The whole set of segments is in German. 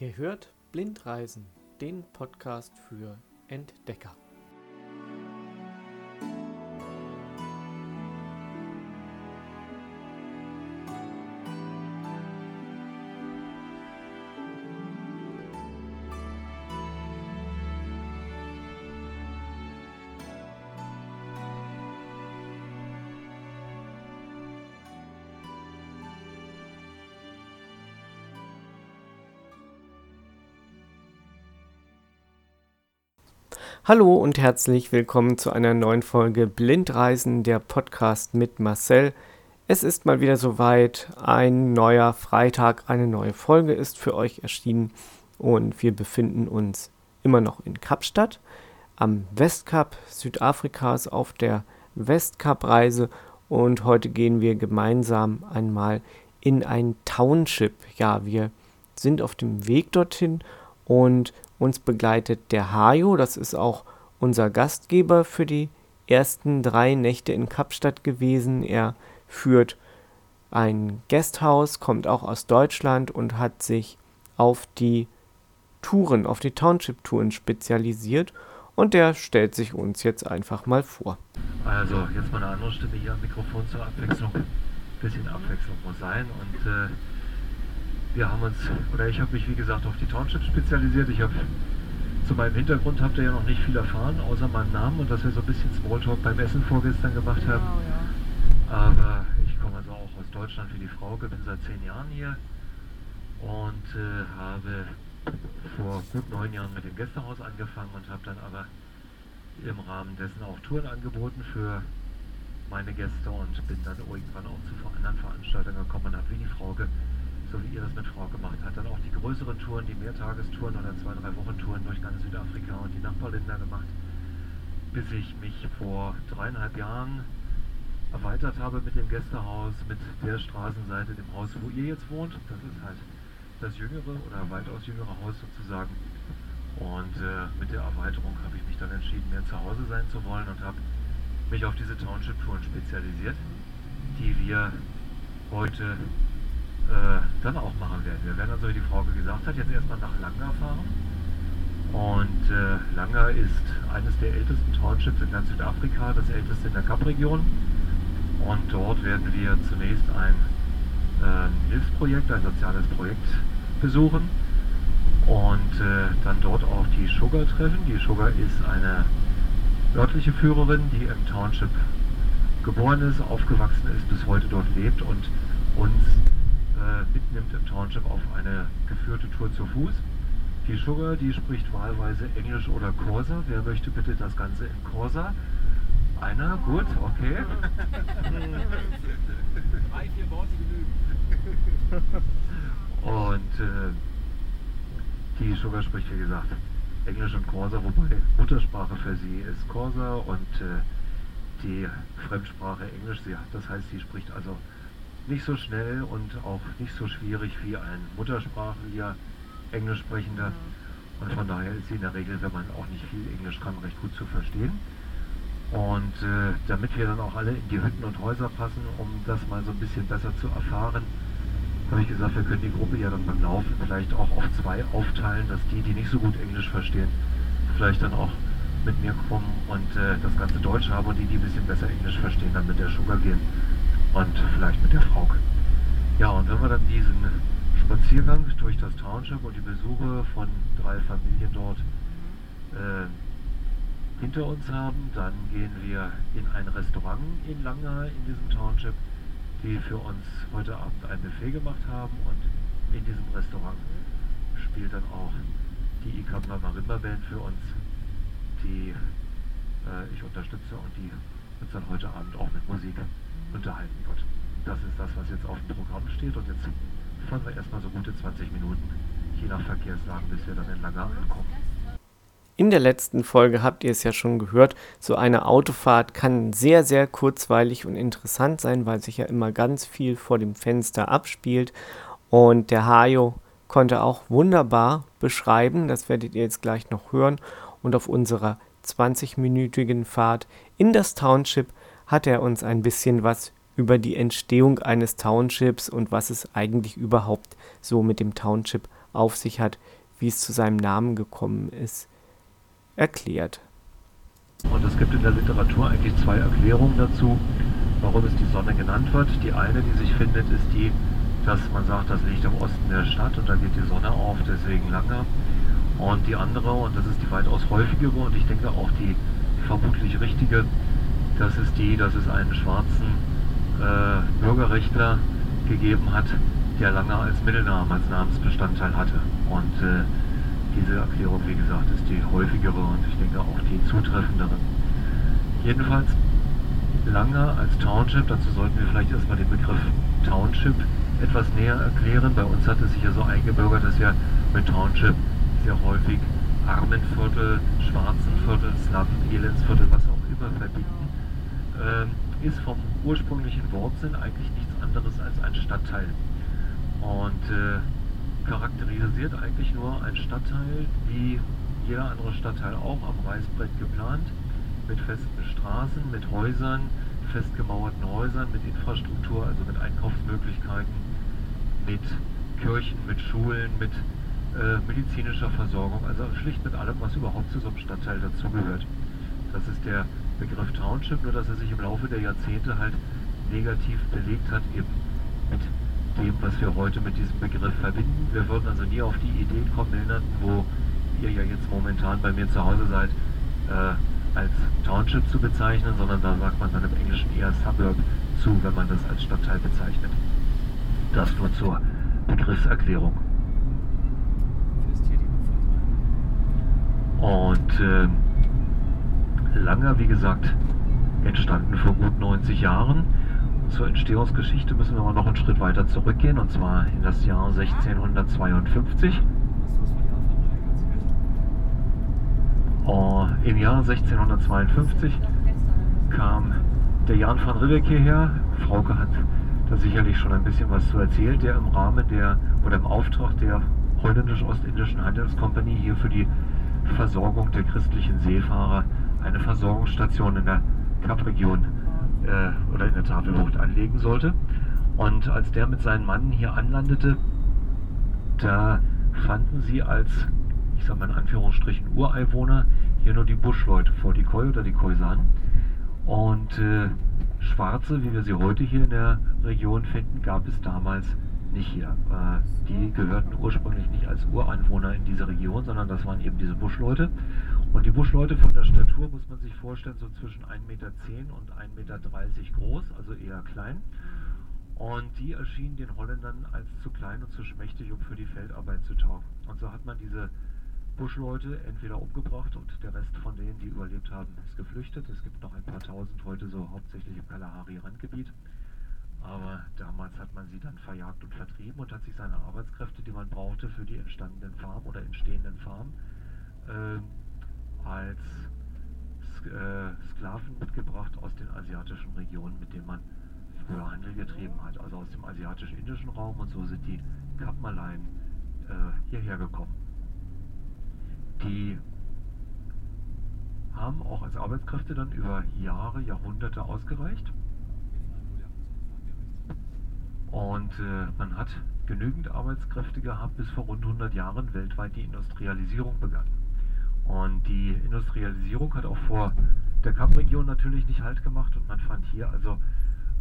Ihr hört Blindreisen, den Podcast für Entdecker. Hallo und herzlich willkommen zu einer neuen Folge Blindreisen, der Podcast mit Marcel. Es ist mal wieder soweit, ein neuer Freitag, eine neue Folge ist für euch erschienen und wir befinden uns immer noch in Kapstadt am Westkap Südafrikas auf der Westkap-Reise und heute gehen wir gemeinsam einmal in ein Township. Ja, wir sind auf dem Weg dorthin und uns begleitet der Hajo, das ist auch unser Gastgeber für die ersten drei Nächte in Kapstadt gewesen. Er führt ein Gasthaus, kommt auch aus Deutschland und hat sich auf die Touren, auf die Township-Touren spezialisiert. Und der stellt sich uns jetzt einfach mal vor. Also, jetzt mal eine andere Stimme hier am Mikrofon zur Abwechslung. Ein bisschen Abwechslung muss sein. Und äh, wir haben uns, oder ich habe mich wie gesagt auf die Townships spezialisiert. Ich habe zu meinem Hintergrund habt ihr ja noch nicht viel erfahren, außer meinem Namen und dass wir so ein bisschen Smalltalk beim Essen vorgestern gemacht haben. Genau, ja. Aber ich komme also auch aus Deutschland wie die Frau, bin seit zehn Jahren hier und äh, habe vor gut neun Jahren mit dem Gästehaus angefangen und habe dann aber im Rahmen dessen auch Touren angeboten für meine Gäste und bin dann irgendwann auch zu anderen Veranstaltungen gekommen und habe wie die Frauke so wie ihr das mit Frau gemacht habt. Dann auch die größeren Touren, die Mehrtagestouren oder zwei, drei Wochen Touren durch ganz Südafrika und die Nachbarländer gemacht, bis ich mich vor dreieinhalb Jahren erweitert habe mit dem Gästehaus, mit der Straßenseite, dem Haus, wo ihr jetzt wohnt. Das ist halt das jüngere oder weitaus jüngere Haus sozusagen. Und äh, mit der Erweiterung habe ich mich dann entschieden, mehr zu Hause sein zu wollen und habe mich auf diese Township-Touren spezialisiert, die wir heute äh, dann auch machen werden. Wir werden also, wie die Frau gesagt hat, jetzt erstmal nach Langa fahren. Und äh, Langa ist eines der ältesten Townships in ganz Südafrika, das älteste in der Kapregion. Und dort werden wir zunächst ein äh, Hilfsprojekt, ein soziales Projekt besuchen und äh, dann dort auch die Sugar treffen. Die Sugar ist eine örtliche Führerin, die im Township geboren ist, aufgewachsen ist, bis heute dort lebt und uns mitnimmt im Township auf eine geführte Tour zu Fuß. Die Sugar, die spricht wahlweise Englisch oder Corsa. Wer möchte bitte das Ganze in Corsa? Einer? Gut, okay. Drei, vier Worte genügen. Und äh, die Sugar spricht, wie gesagt, Englisch und Corsa, wobei Muttersprache für sie ist Corsa und äh, die Fremdsprache Englisch. Sie, das heißt, sie spricht also nicht so schnell und auch nicht so schwierig wie ein Muttersprachlicher Englisch sprechender. Und von daher ist sie in der Regel, wenn man auch nicht viel Englisch kann, recht gut zu verstehen. Und äh, damit wir dann auch alle in die Hütten und Häuser passen, um das mal so ein bisschen besser zu erfahren, habe ich gesagt, wir können die Gruppe ja dann beim Laufen vielleicht auch auf zwei aufteilen, dass die, die nicht so gut Englisch verstehen, vielleicht dann auch mit mir kommen und äh, das ganze Deutsch haben und die, die ein bisschen besser Englisch verstehen, dann mit der Sugar gehen und vielleicht mit der Frau. Ja, und wenn wir dann diesen Spaziergang durch das Township und die Besuche von drei Familien dort äh, hinter uns haben, dann gehen wir in ein Restaurant in Langa in diesem Township, die für uns heute Abend ein Buffet gemacht haben und in diesem Restaurant spielt dann auch die Ikamba Marimba Band für uns, die äh, ich unterstütze und die uns dann heute Abend auch mit Musik unterhalten wird. Das ist das, was jetzt auf dem Programm steht und jetzt fahren wir erstmal so gute 20 Minuten, je nach Verkehrslagen, bis wir dann in Langer ankommen. In der letzten Folge habt ihr es ja schon gehört, so eine Autofahrt kann sehr, sehr kurzweilig und interessant sein, weil sich ja immer ganz viel vor dem Fenster abspielt. Und der Hajo konnte auch wunderbar beschreiben, das werdet ihr jetzt gleich noch hören. Und auf unserer 20-minütigen Fahrt in das Township hat er uns ein bisschen was über die Entstehung eines Townships und was es eigentlich überhaupt so mit dem Township auf sich hat, wie es zu seinem Namen gekommen ist, erklärt. Und es gibt in der Literatur eigentlich zwei Erklärungen dazu, warum es die Sonne genannt wird. Die eine, die sich findet, ist die, dass man sagt, das liegt im Osten der Stadt und da geht die Sonne auf, deswegen lange. Und die andere, und das ist die weitaus häufigere und ich denke auch die vermutlich richtige, das ist die, dass es einen schwarzen äh, Bürgerrechtler gegeben hat, der lange als Mittelnamen, als Namensbestandteil hatte. Und äh, diese Erklärung, wie gesagt, ist die häufigere und ich denke auch die zutreffendere. Jedenfalls Langer als Township, dazu sollten wir vielleicht erstmal den Begriff Township etwas näher erklären. Bei uns hat es sich ja so eingebürgert, dass wir mit Township sehr häufig Armenviertel, Schwarzenviertel, Slum, Elendsviertel, was auch immer verbinden, äh, ist vom ursprünglichen Wortsinn eigentlich nichts anderes als ein Stadtteil. Und äh, charakterisiert eigentlich nur ein Stadtteil, wie jeder andere Stadtteil auch am Reißbrett geplant, mit festen Straßen, mit Häusern, festgemauerten Häusern, mit Infrastruktur, also mit Einkaufsmöglichkeiten, mit Kirchen, mit Schulen, mit äh, medizinischer Versorgung, also schlicht mit allem, was überhaupt zu so einem Stadtteil dazugehört. Das ist der Begriff Township, nur dass er sich im Laufe der Jahrzehnte halt negativ belegt hat, eben mit dem, was wir heute mit diesem Begriff verbinden. Wir würden also nie auf die Idee kommen, Milnerten, wo ihr ja jetzt momentan bei mir zu Hause seid, äh, als Township zu bezeichnen, sondern da sagt man dann im Englischen eher Suburb zu, wenn man das als Stadtteil bezeichnet. Das nur zur Begriffserklärung. Und äh, Langer, wie gesagt, entstanden vor gut 90 Jahren. Zur Entstehungsgeschichte müssen wir mal noch einen Schritt weiter zurückgehen, und zwar in das Jahr 1652. Oh, Im Jahr 1652 kam der Jan van Riebeck hierher. Frauke hat da sicherlich schon ein bisschen was zu erzählen, der im Rahmen der oder im Auftrag der holländisch-ostindischen Handelskompanie hier für die Versorgung der christlichen Seefahrer eine Versorgungsstation in der Kapregion äh, oder in der Tafelbucht anlegen sollte. Und als der mit seinen Mannen hier anlandete, da fanden sie als, ich sag mal in Anführungsstrichen, Ureinwohner hier nur die Buschleute vor die Koi oder die Khoisan. Und äh, Schwarze, wie wir sie heute hier in der Region finden, gab es damals nicht hier. Äh, die gehörten ursprünglich nicht als Ureinwohner in diese Region, sondern das waren eben diese Buschleute. Und die Buschleute von der Statur muss man sich vorstellen, so zwischen 1,10 Meter und 1,30 Meter groß, also eher klein. Und die erschienen den Holländern als zu klein und zu schmächtig, um für die Feldarbeit zu taugen. Und so hat man diese Buschleute entweder umgebracht und der Rest von denen, die überlebt haben, ist geflüchtet. Es gibt noch ein paar tausend heute so hauptsächlich im Kalahari-Randgebiet. Aber damals hat man sie dann verjagt und vertrieben und hat sich seine Arbeitskräfte, die man brauchte für die entstandenen Farmen oder entstehenden Farmen, äh, als äh, Sklaven mitgebracht aus den asiatischen Regionen, mit denen man früher Handel getrieben hat, also aus dem asiatisch-indischen Raum und so sind die Kappmaleien äh, hierher gekommen. Die haben auch als Arbeitskräfte dann über Jahre, Jahrhunderte ausgereicht. Und äh, man hat genügend Arbeitskräfte gehabt, bis vor rund 100 Jahren weltweit die Industrialisierung begann. Und die Industrialisierung hat auch vor der Kapregion natürlich nicht Halt gemacht und man fand hier also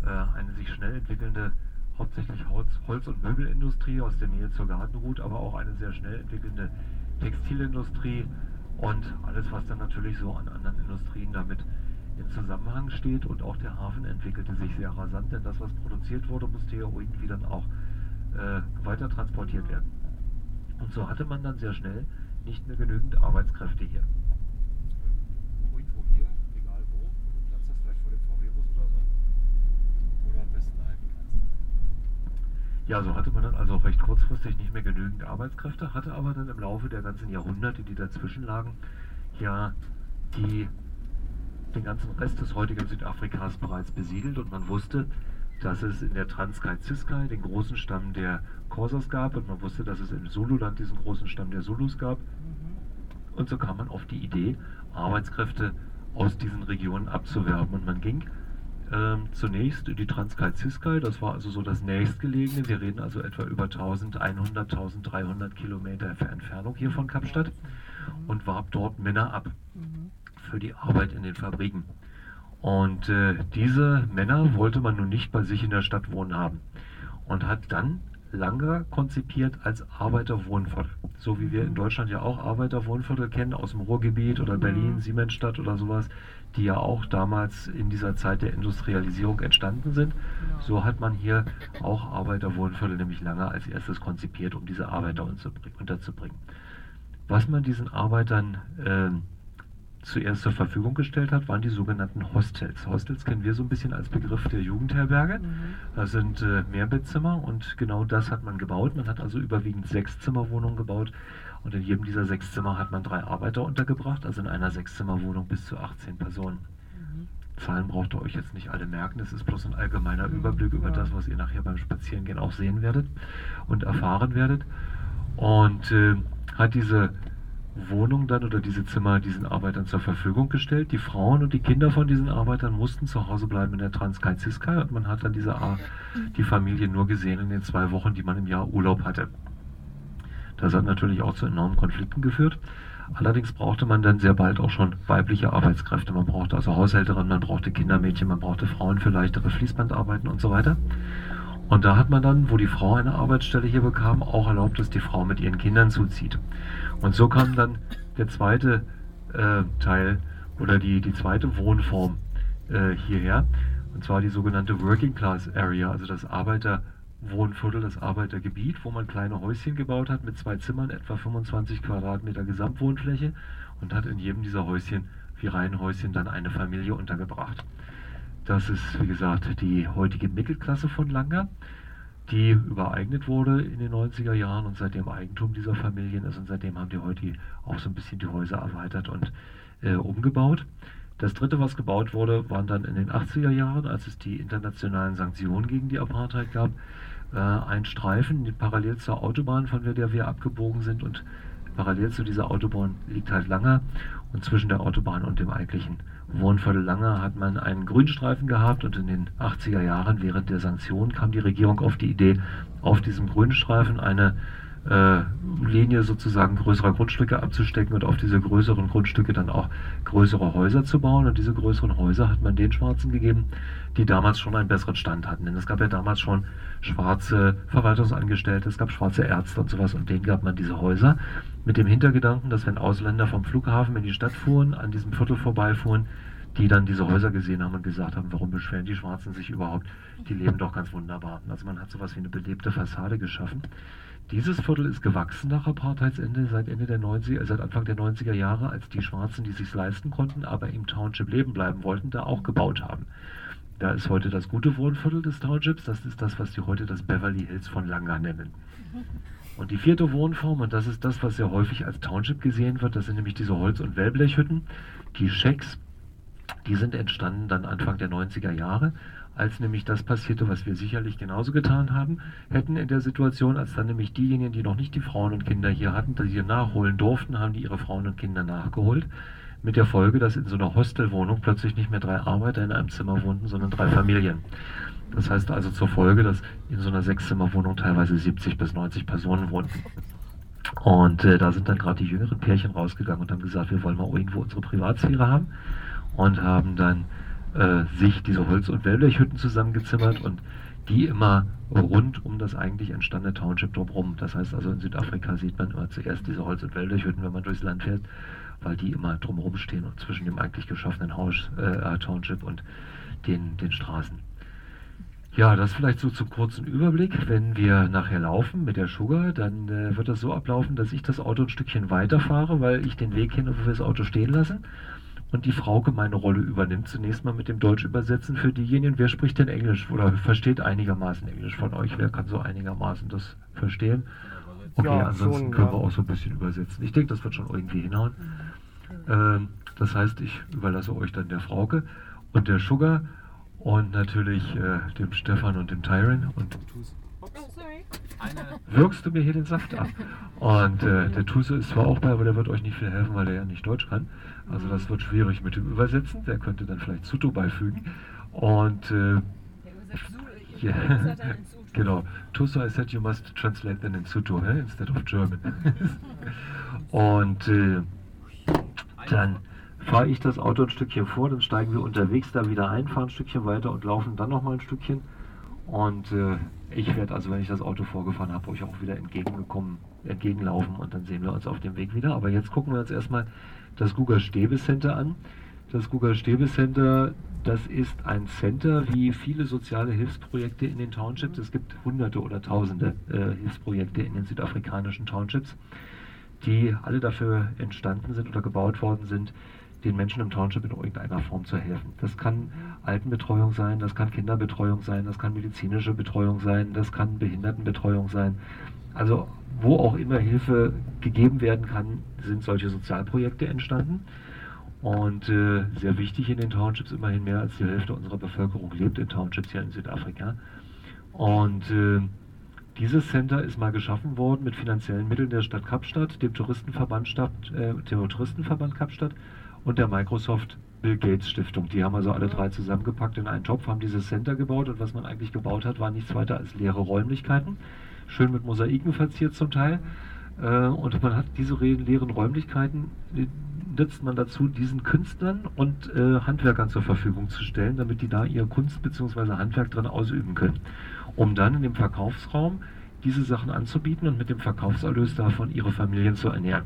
äh, eine sich schnell entwickelnde, hauptsächlich Holz-, Holz und Möbelindustrie aus der Nähe zur Gartenroute, aber auch eine sehr schnell entwickelnde Textilindustrie und alles, was dann natürlich so an anderen Industrien damit in Zusammenhang steht. Und auch der Hafen entwickelte sich sehr rasant, denn das, was produziert wurde, musste ja irgendwie dann auch äh, weiter transportiert werden. Und so hatte man dann sehr schnell nicht mehr genügend Arbeitskräfte hier. Irgendwo hier, egal wo, wo du Platz hast, vielleicht vor dem VW-Bus oder so, wo du am besten halten kannst. Ja, so hatte man dann also recht kurzfristig nicht mehr genügend Arbeitskräfte, hatte aber dann im Laufe der ganzen Jahrhunderte, die dazwischen lagen, ja die, den ganzen Rest des heutigen Südafrikas bereits besiedelt und man wusste, dass es in der Transkai-Ziskai den großen Stamm der Korsas gab und man wusste, dass es im Zululand diesen großen Stamm der Zulus gab. Und so kam man auf die Idee, Arbeitskräfte aus diesen Regionen abzuwerben. Und man ging ähm, zunächst in die Transkai-Ziskai, das war also so das nächstgelegene. Wir reden also etwa über 1100, 1300 Kilometer Entfernung hier von Kapstadt und warb dort Männer ab für die Arbeit in den Fabriken. Und äh, diese Männer wollte man nun nicht bei sich in der Stadt wohnen haben und hat dann Langer konzipiert als Arbeiterwohnviertel. So wie wir in Deutschland ja auch Arbeiterwohnviertel kennen aus dem Ruhrgebiet oder Berlin, mhm. Siemensstadt oder sowas, die ja auch damals in dieser Zeit der Industrialisierung entstanden sind. Genau. So hat man hier auch Arbeiterwohnviertel nämlich Langer als erstes konzipiert, um diese Arbeiter unterzubringen. Was man diesen Arbeitern äh, zuerst zur Verfügung gestellt hat, waren die sogenannten Hostels. Hostels kennen wir so ein bisschen als Begriff der Jugendherberge. Mhm. Das sind äh, Mehrbettzimmer und genau das hat man gebaut. Man hat also überwiegend Sechszimmerwohnungen gebaut und in jedem dieser Sechszimmer hat man drei Arbeiter untergebracht, also in einer Sechszimmerwohnung bis zu 18 Personen. Mhm. Zahlen braucht ihr euch jetzt nicht alle merken, es ist bloß ein allgemeiner mhm. Überblick über das, was ihr nachher beim Spazierengehen auch sehen werdet und erfahren werdet. Und äh, hat diese Wohnung dann oder diese Zimmer diesen Arbeitern zur Verfügung gestellt. Die Frauen und die Kinder von diesen Arbeitern mussten zu Hause bleiben in der Transkai Ziskai und man hat dann diese die Familie nur gesehen in den zwei Wochen, die man im Jahr Urlaub hatte. Das hat natürlich auch zu enormen Konflikten geführt. Allerdings brauchte man dann sehr bald auch schon weibliche Arbeitskräfte. Man brauchte also Haushälterinnen, man brauchte Kindermädchen, man brauchte Frauen für leichtere Fließbandarbeiten und so weiter. Und da hat man dann, wo die Frau eine Arbeitsstelle hier bekam, auch erlaubt, dass die Frau mit ihren Kindern zuzieht. Und so kam dann der zweite äh, Teil oder die, die zweite Wohnform äh, hierher. Und zwar die sogenannte Working Class Area, also das Arbeiterwohnviertel, das Arbeitergebiet, wo man kleine Häuschen gebaut hat mit zwei Zimmern, etwa 25 Quadratmeter Gesamtwohnfläche und hat in jedem dieser Häuschen, wie Reihenhäuschen, dann eine Familie untergebracht. Das ist, wie gesagt, die heutige Mittelklasse von Langer, die übereignet wurde in den 90er Jahren und seitdem Eigentum dieser Familien ist. Und seitdem haben die heute auch so ein bisschen die Häuser erweitert und äh, umgebaut. Das dritte, was gebaut wurde, waren dann in den 80er Jahren, als es die internationalen Sanktionen gegen die Apartheid gab, äh, ein Streifen parallel zur Autobahn, von der wir abgebogen sind. Und parallel zu dieser Autobahn liegt halt Langer. Und zwischen der Autobahn und dem eigentlichen Wohnviertel Lange hat man einen Grünstreifen gehabt und in den 80er Jahren während der Sanktionen kam die Regierung auf die Idee, auf diesem Grünstreifen eine äh, Linie sozusagen größerer Grundstücke abzustecken und auf diese größeren Grundstücke dann auch größere Häuser zu bauen. Und diese größeren Häuser hat man den Schwarzen gegeben, die damals schon einen besseren Stand hatten. Denn es gab ja damals schon schwarze Verwaltungsangestellte, es gab schwarze Ärzte und sowas und denen gab man diese Häuser mit dem Hintergedanken, dass wenn Ausländer vom Flughafen in die Stadt fuhren, an diesem Viertel vorbeifuhren, die dann diese Häuser gesehen haben und gesagt haben, warum beschweren die Schwarzen sich überhaupt? Die leben doch ganz wunderbar. Also man hat sowas wie eine belebte Fassade geschaffen. Dieses Viertel ist gewachsen nach Apartheidsende seit Ende der 90er, seit Anfang der 90er Jahre, als die Schwarzen, die sich leisten konnten, aber im Township leben bleiben wollten, da auch gebaut haben. Da ist heute das gute Wohnviertel des Townships, das ist das, was die heute das Beverly Hills von Langa nennen. Und die vierte Wohnform, und das ist das, was sehr häufig als Township gesehen wird, das sind nämlich diese Holz- und Wellblechhütten, die Shacks, die sind entstanden dann Anfang der 90er Jahre als nämlich das passierte, was wir sicherlich genauso getan haben, hätten in der Situation, als dann nämlich diejenigen, die noch nicht die Frauen und Kinder hier hatten, die hier nachholen durften, haben die ihre Frauen und Kinder nachgeholt. Mit der Folge, dass in so einer Hostelwohnung plötzlich nicht mehr drei Arbeiter in einem Zimmer wohnten, sondern drei Familien. Das heißt also zur Folge, dass in so einer Sechszimmerwohnung teilweise 70 bis 90 Personen wohnten. Und äh, da sind dann gerade die jüngeren Pärchen rausgegangen und haben gesagt, wir wollen mal irgendwo unsere Privatsphäre haben und haben dann äh, sich diese Holz- und Wellblechhütten zusammengezimmert und die immer rund um das eigentlich entstandene Township drumherum. Das heißt also in Südafrika sieht man immer zuerst diese Holz- und Wellblechhütten, wenn man durchs Land fährt, weil die immer drumherum stehen und zwischen dem eigentlich geschaffenen Haus, äh, Township und den, den Straßen. Ja, das vielleicht so zum kurzen Überblick. Wenn wir nachher laufen mit der Sugar, dann äh, wird das so ablaufen, dass ich das Auto ein Stückchen weiterfahre, weil ich den Weg kenne, wo wir das Auto stehen lassen und die Frauke meine Rolle übernimmt. Zunächst mal mit dem Deutsch übersetzen für diejenigen, wer spricht denn Englisch oder versteht einigermaßen Englisch von euch? Wer kann so einigermaßen das verstehen? Okay, ja, ansonsten schon, können ja. wir auch so ein bisschen übersetzen. Ich denke, das wird schon irgendwie hinhauen. Ähm, das heißt, ich überlasse euch dann der Frauke und der Sugar und natürlich äh, dem Stefan und dem Tyron und Tuso. Wirkst du mir hier den Saft ab? Und äh, der Tuso ist zwar auch bei, aber der wird euch nicht viel helfen, weil er ja nicht Deutsch kann. Also das wird schwierig mit dem Übersetzen. Der könnte dann vielleicht Suto beifügen. Und äh, ja, genau. Tuso, I said you must translate them in Suto eh, instead of German. und äh, dann fahre ich das Auto ein Stückchen vor, dann steigen wir unterwegs da wieder ein, fahren ein Stückchen weiter und laufen dann nochmal ein Stückchen. Und äh, ich werde also, wenn ich das Auto vorgefahren habe, euch auch wieder entgegengekommen, entgegenlaufen und dann sehen wir uns auf dem Weg wieder. Aber jetzt gucken wir uns erstmal das Google Stäbe Center an. Das Google Stäbe Center, das ist ein Center wie viele soziale Hilfsprojekte in den Townships. Es gibt hunderte oder tausende äh, Hilfsprojekte in den südafrikanischen Townships, die alle dafür entstanden sind oder gebaut worden sind, den Menschen im Township in irgendeiner Form zu helfen. Das kann Altenbetreuung sein, das kann Kinderbetreuung sein, das kann medizinische Betreuung sein, das kann Behindertenbetreuung sein. Also wo auch immer Hilfe gegeben werden kann, sind solche Sozialprojekte entstanden. Und äh, sehr wichtig in den Townships, immerhin mehr als die Hälfte unserer Bevölkerung lebt in Townships hier in Südafrika. Und äh, dieses Center ist mal geschaffen worden mit finanziellen Mitteln der Stadt Kapstadt, dem Touristenverband, Stadt, äh, dem Touristenverband Kapstadt und der Microsoft Bill Gates Stiftung. Die haben also alle drei zusammengepackt in einen Topf, haben dieses Center gebaut und was man eigentlich gebaut hat, war nichts weiter als leere Räumlichkeiten, schön mit Mosaiken verziert zum Teil. Äh, und man hat diese leeren Räumlichkeiten, nutzt man dazu, diesen Künstlern und äh, Handwerkern zur Verfügung zu stellen, damit die da ihr Kunst bzw. Handwerk drin ausüben können. Um dann in dem Verkaufsraum diese Sachen anzubieten und mit dem Verkaufserlös davon ihre Familien zu ernähren.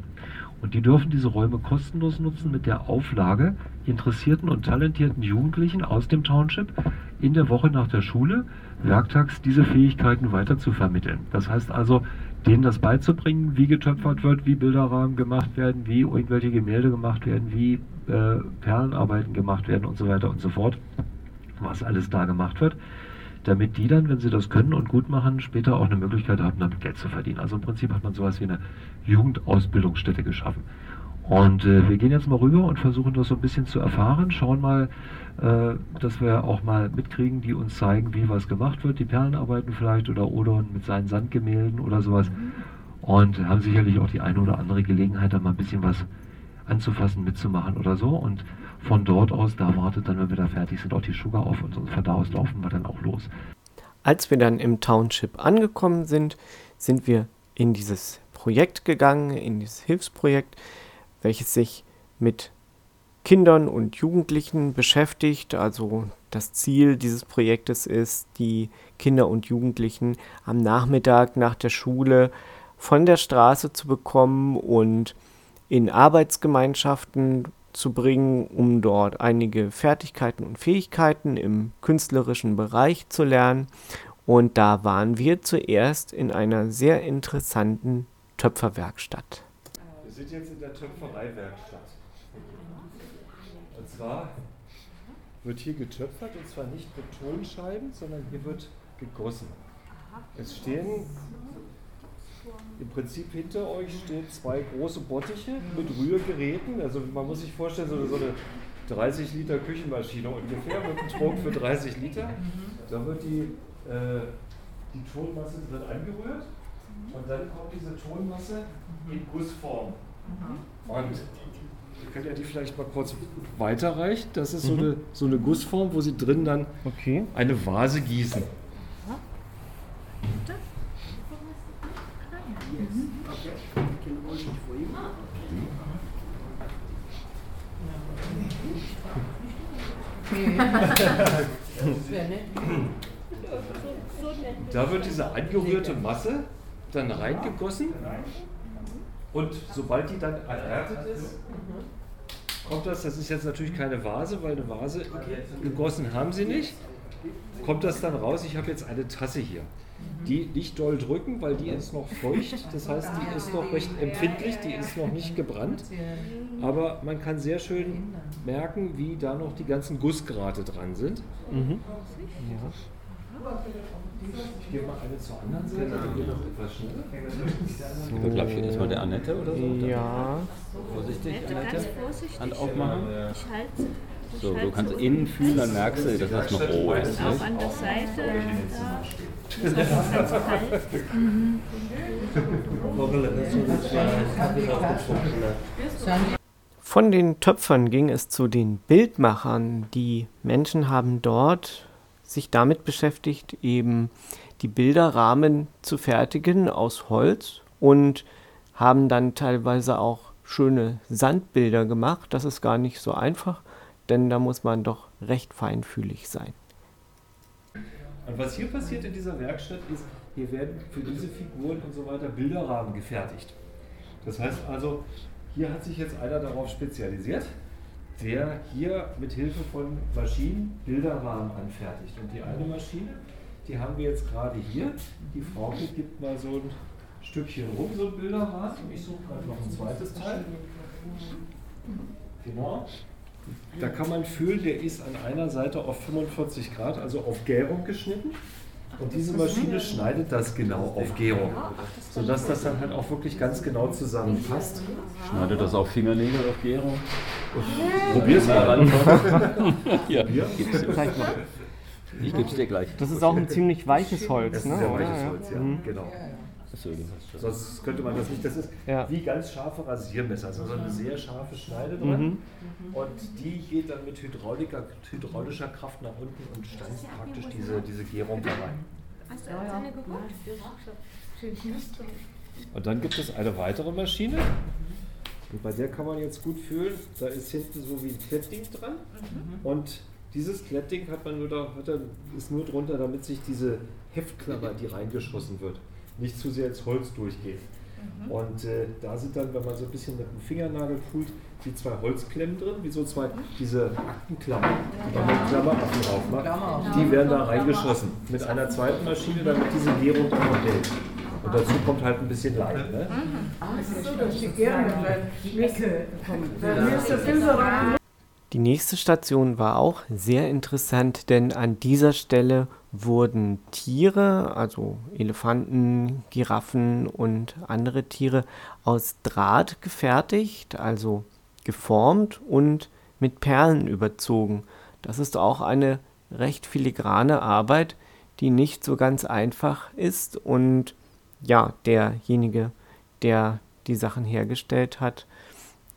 Und die dürfen diese Räume kostenlos nutzen mit der Auflage, interessierten und talentierten Jugendlichen aus dem Township in der Woche nach der Schule werktags diese Fähigkeiten weiter zu vermitteln. Das heißt also, denen das beizubringen, wie getöpfert wird, wie Bilderrahmen gemacht werden, wie irgendwelche Gemälde gemacht werden, wie äh, Perlenarbeiten gemacht werden und so weiter und so fort, was alles da gemacht wird damit die dann, wenn sie das können und gut machen, später auch eine Möglichkeit haben, damit Geld zu verdienen. Also im Prinzip hat man sowas wie eine Jugendausbildungsstätte geschaffen. Und äh, wir gehen jetzt mal rüber und versuchen das so ein bisschen zu erfahren, schauen mal, äh, dass wir auch mal mitkriegen, die uns zeigen, wie was gemacht wird, die Perlenarbeiten vielleicht oder Odon mit seinen Sandgemälden oder sowas. Und haben sicherlich auch die eine oder andere Gelegenheit, da mal ein bisschen was anzufassen, mitzumachen oder so. Und von dort aus, da wartet dann, wenn wir da fertig sind, auch die Sugar auf und von da aus laufen wir dann auch los. Als wir dann im Township angekommen sind, sind wir in dieses Projekt gegangen, in dieses Hilfsprojekt, welches sich mit Kindern und Jugendlichen beschäftigt. Also das Ziel dieses Projektes ist, die Kinder und Jugendlichen am Nachmittag nach der Schule von der Straße zu bekommen und in Arbeitsgemeinschaften zu bringen, um dort einige Fertigkeiten und Fähigkeiten im künstlerischen Bereich zu lernen. Und da waren wir zuerst in einer sehr interessanten Töpferwerkstatt. Wir sind jetzt in der Töpfereiwerkstatt. Und zwar wird hier getöpfert und zwar nicht mit Tonscheiben, sondern hier wird gegossen. Es stehen im Prinzip hinter euch stehen zwei große Bottiche mit Rührgeräten. Also man muss sich vorstellen, so, so eine 30 Liter Küchenmaschine ungefähr mit einem Trog für 30 Liter. Da wird die, äh, die Tonmasse wird angerührt und dann kommt diese Tonmasse in Gussform. Und ihr könnt ja die vielleicht mal kurz weiterreichen. Das ist so, eine, so eine Gussform, wo sie drin dann Okay. eine Vase gießen. Da wird diese angerührte Masse dann reingegossen. Und sobald die dann erhärtet ist, kommt das, das ist jetzt natürlich keine Vase, weil eine Vase gegossen haben sie nicht, kommt das dann raus, ich habe jetzt eine Tasse hier. Die nicht doll drücken, weil die ist noch feucht, das heißt, die ist noch recht empfindlich, die ist noch nicht gebrannt, aber man kann sehr schön merken, wie da noch die ganzen Gussgrate dran sind. Mhm. Ich gehe mal eine zur anderen Seite, dann geht das etwas schneller. Ich glaube, hier ist mal der Annette oder so. Ja, Vorsichtig, Annette. vorsichtig. Hand aufmachen. Ich halte. So, du kannst innen fühlen, dann merkst du, dass das noch roh ist. Auch an der Seite. Da ist auch ganz kalt. Von den Töpfern ging es zu den Bildmachern. Die Menschen haben dort sich damit beschäftigt, eben die Bilderrahmen zu fertigen aus Holz und haben dann teilweise auch schöne Sandbilder gemacht. Das ist gar nicht so einfach, denn da muss man doch recht feinfühlig sein. Und was hier passiert in dieser Werkstatt ist, hier werden für diese Figuren und so weiter Bilderrahmen gefertigt. Das heißt also, hier hat sich jetzt einer darauf spezialisiert, der hier mit Hilfe von Maschinen Bilderrahmen anfertigt. Und die eine Maschine, die haben wir jetzt gerade hier. Die Frauke gibt mal so ein Stückchen rum, so ein Bilderrahmen. Ich suche gerade noch ein zweites Teil. Genau. Da kann man fühlen, der ist an einer Seite auf 45 Grad, also auf Gärung geschnitten. Und diese Maschine schneidet das genau auf Gärung, sodass das dann halt auch wirklich ganz genau zusammenpasst. Schneidet das auf Fingernägel auf Gero? Probier's mal. Ja, Ja. gib's dir. Ich geb's dir gleich. Das ist auch ein ziemlich weiches Holz, Das ist ne? sehr weiches Ja. Holz, ja, Mhm. genau. Deswegen. Sonst könnte man das nicht. Das ist Ja. wie ganz scharfe Rasiermesser, also so eine sehr scharfe Schneide dran. Mhm. Und die geht dann mit hydraulischer Kraft nach unten und stanzt praktisch diese, diese Gärung da rein. Hast du eine geguckt? Schön knusprig. Und dann gibt es eine weitere Maschine. Und bei der kann man jetzt gut fühlen, da ist hinten so wie ein Klettding dran. Und dieses Klettding hat man nur da, hat er, ist nur drunter, damit sich diese Heftklammer, die reingeschossen wird, nicht zu sehr ins Holz durchgeht. Und äh, da sind dann, wenn man so ein bisschen mit dem Fingernagel fühlt, die zwei Holzklemmen drin, wie so zwei, diese Aktenklammern, die man mit Klammeraffen drauf macht, die werden da reingeschossen. Mit einer zweiten Maschine, damit diese Gärung dann noch hält. Und dazu kommt halt ein bisschen Leim. Ne? Die nächste Station war auch sehr interessant, denn an dieser Stelle wurden Tiere, also Elefanten, Giraffen und andere Tiere, aus Draht gefertigt, also geformt und mit Perlen überzogen. Das ist auch eine recht filigrane Arbeit, die nicht so ganz einfach ist und ja, derjenige, der die Sachen hergestellt hat,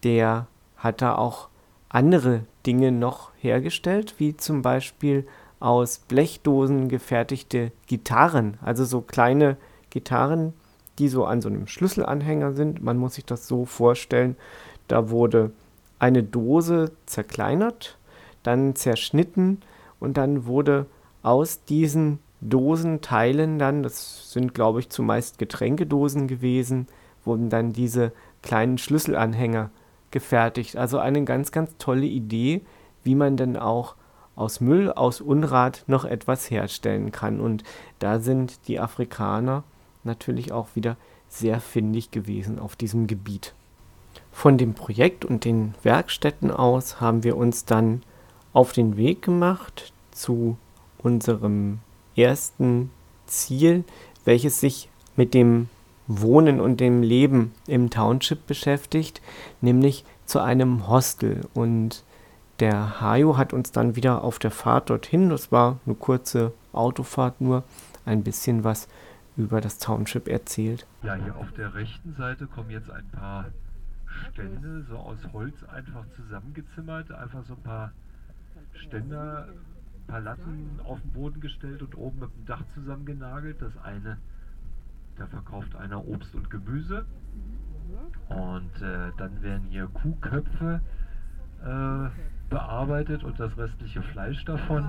der hat da auch andere Dinge noch hergestellt, wie zum Beispiel aus Blechdosen gefertigte Gitarren, also so kleine Gitarren, die so an so einem Schlüsselanhänger sind. Man muss sich das so vorstellen, da wurde eine Dose zerkleinert, dann zerschnitten und dann wurde aus diesen Dosenteilen dann, das sind glaube ich zumeist Getränkedosen gewesen, wurden dann diese kleinen Schlüsselanhänger gefertigt. Also eine ganz, ganz tolle Idee, wie man denn auch aus Müll, aus Unrat noch etwas herstellen kann. Und da sind die Afrikaner natürlich auch wieder sehr findig gewesen auf diesem Gebiet. Von dem Projekt und den Werkstätten aus haben wir uns dann auf den Weg gemacht zu unserem ersten Ziel, welches sich mit dem Wohnen und dem Leben im Township beschäftigt, nämlich zu einem Hostel. Und der Hajo hat uns dann wieder auf der Fahrt dorthin, das war eine kurze Autofahrt nur, ein bisschen was über das Township erzählt. Ja, hier auf der rechten Seite kommen jetzt ein paar Stände, so aus Holz einfach zusammengezimmert, einfach so ein paar Ständer, ein paar Latten auf den Boden gestellt und oben mit dem Dach zusammengenagelt. Das eine, da verkauft einer Obst und Gemüse. Und äh, dann werden hier Kuhköpfe äh, bearbeitet und das restliche Fleisch davon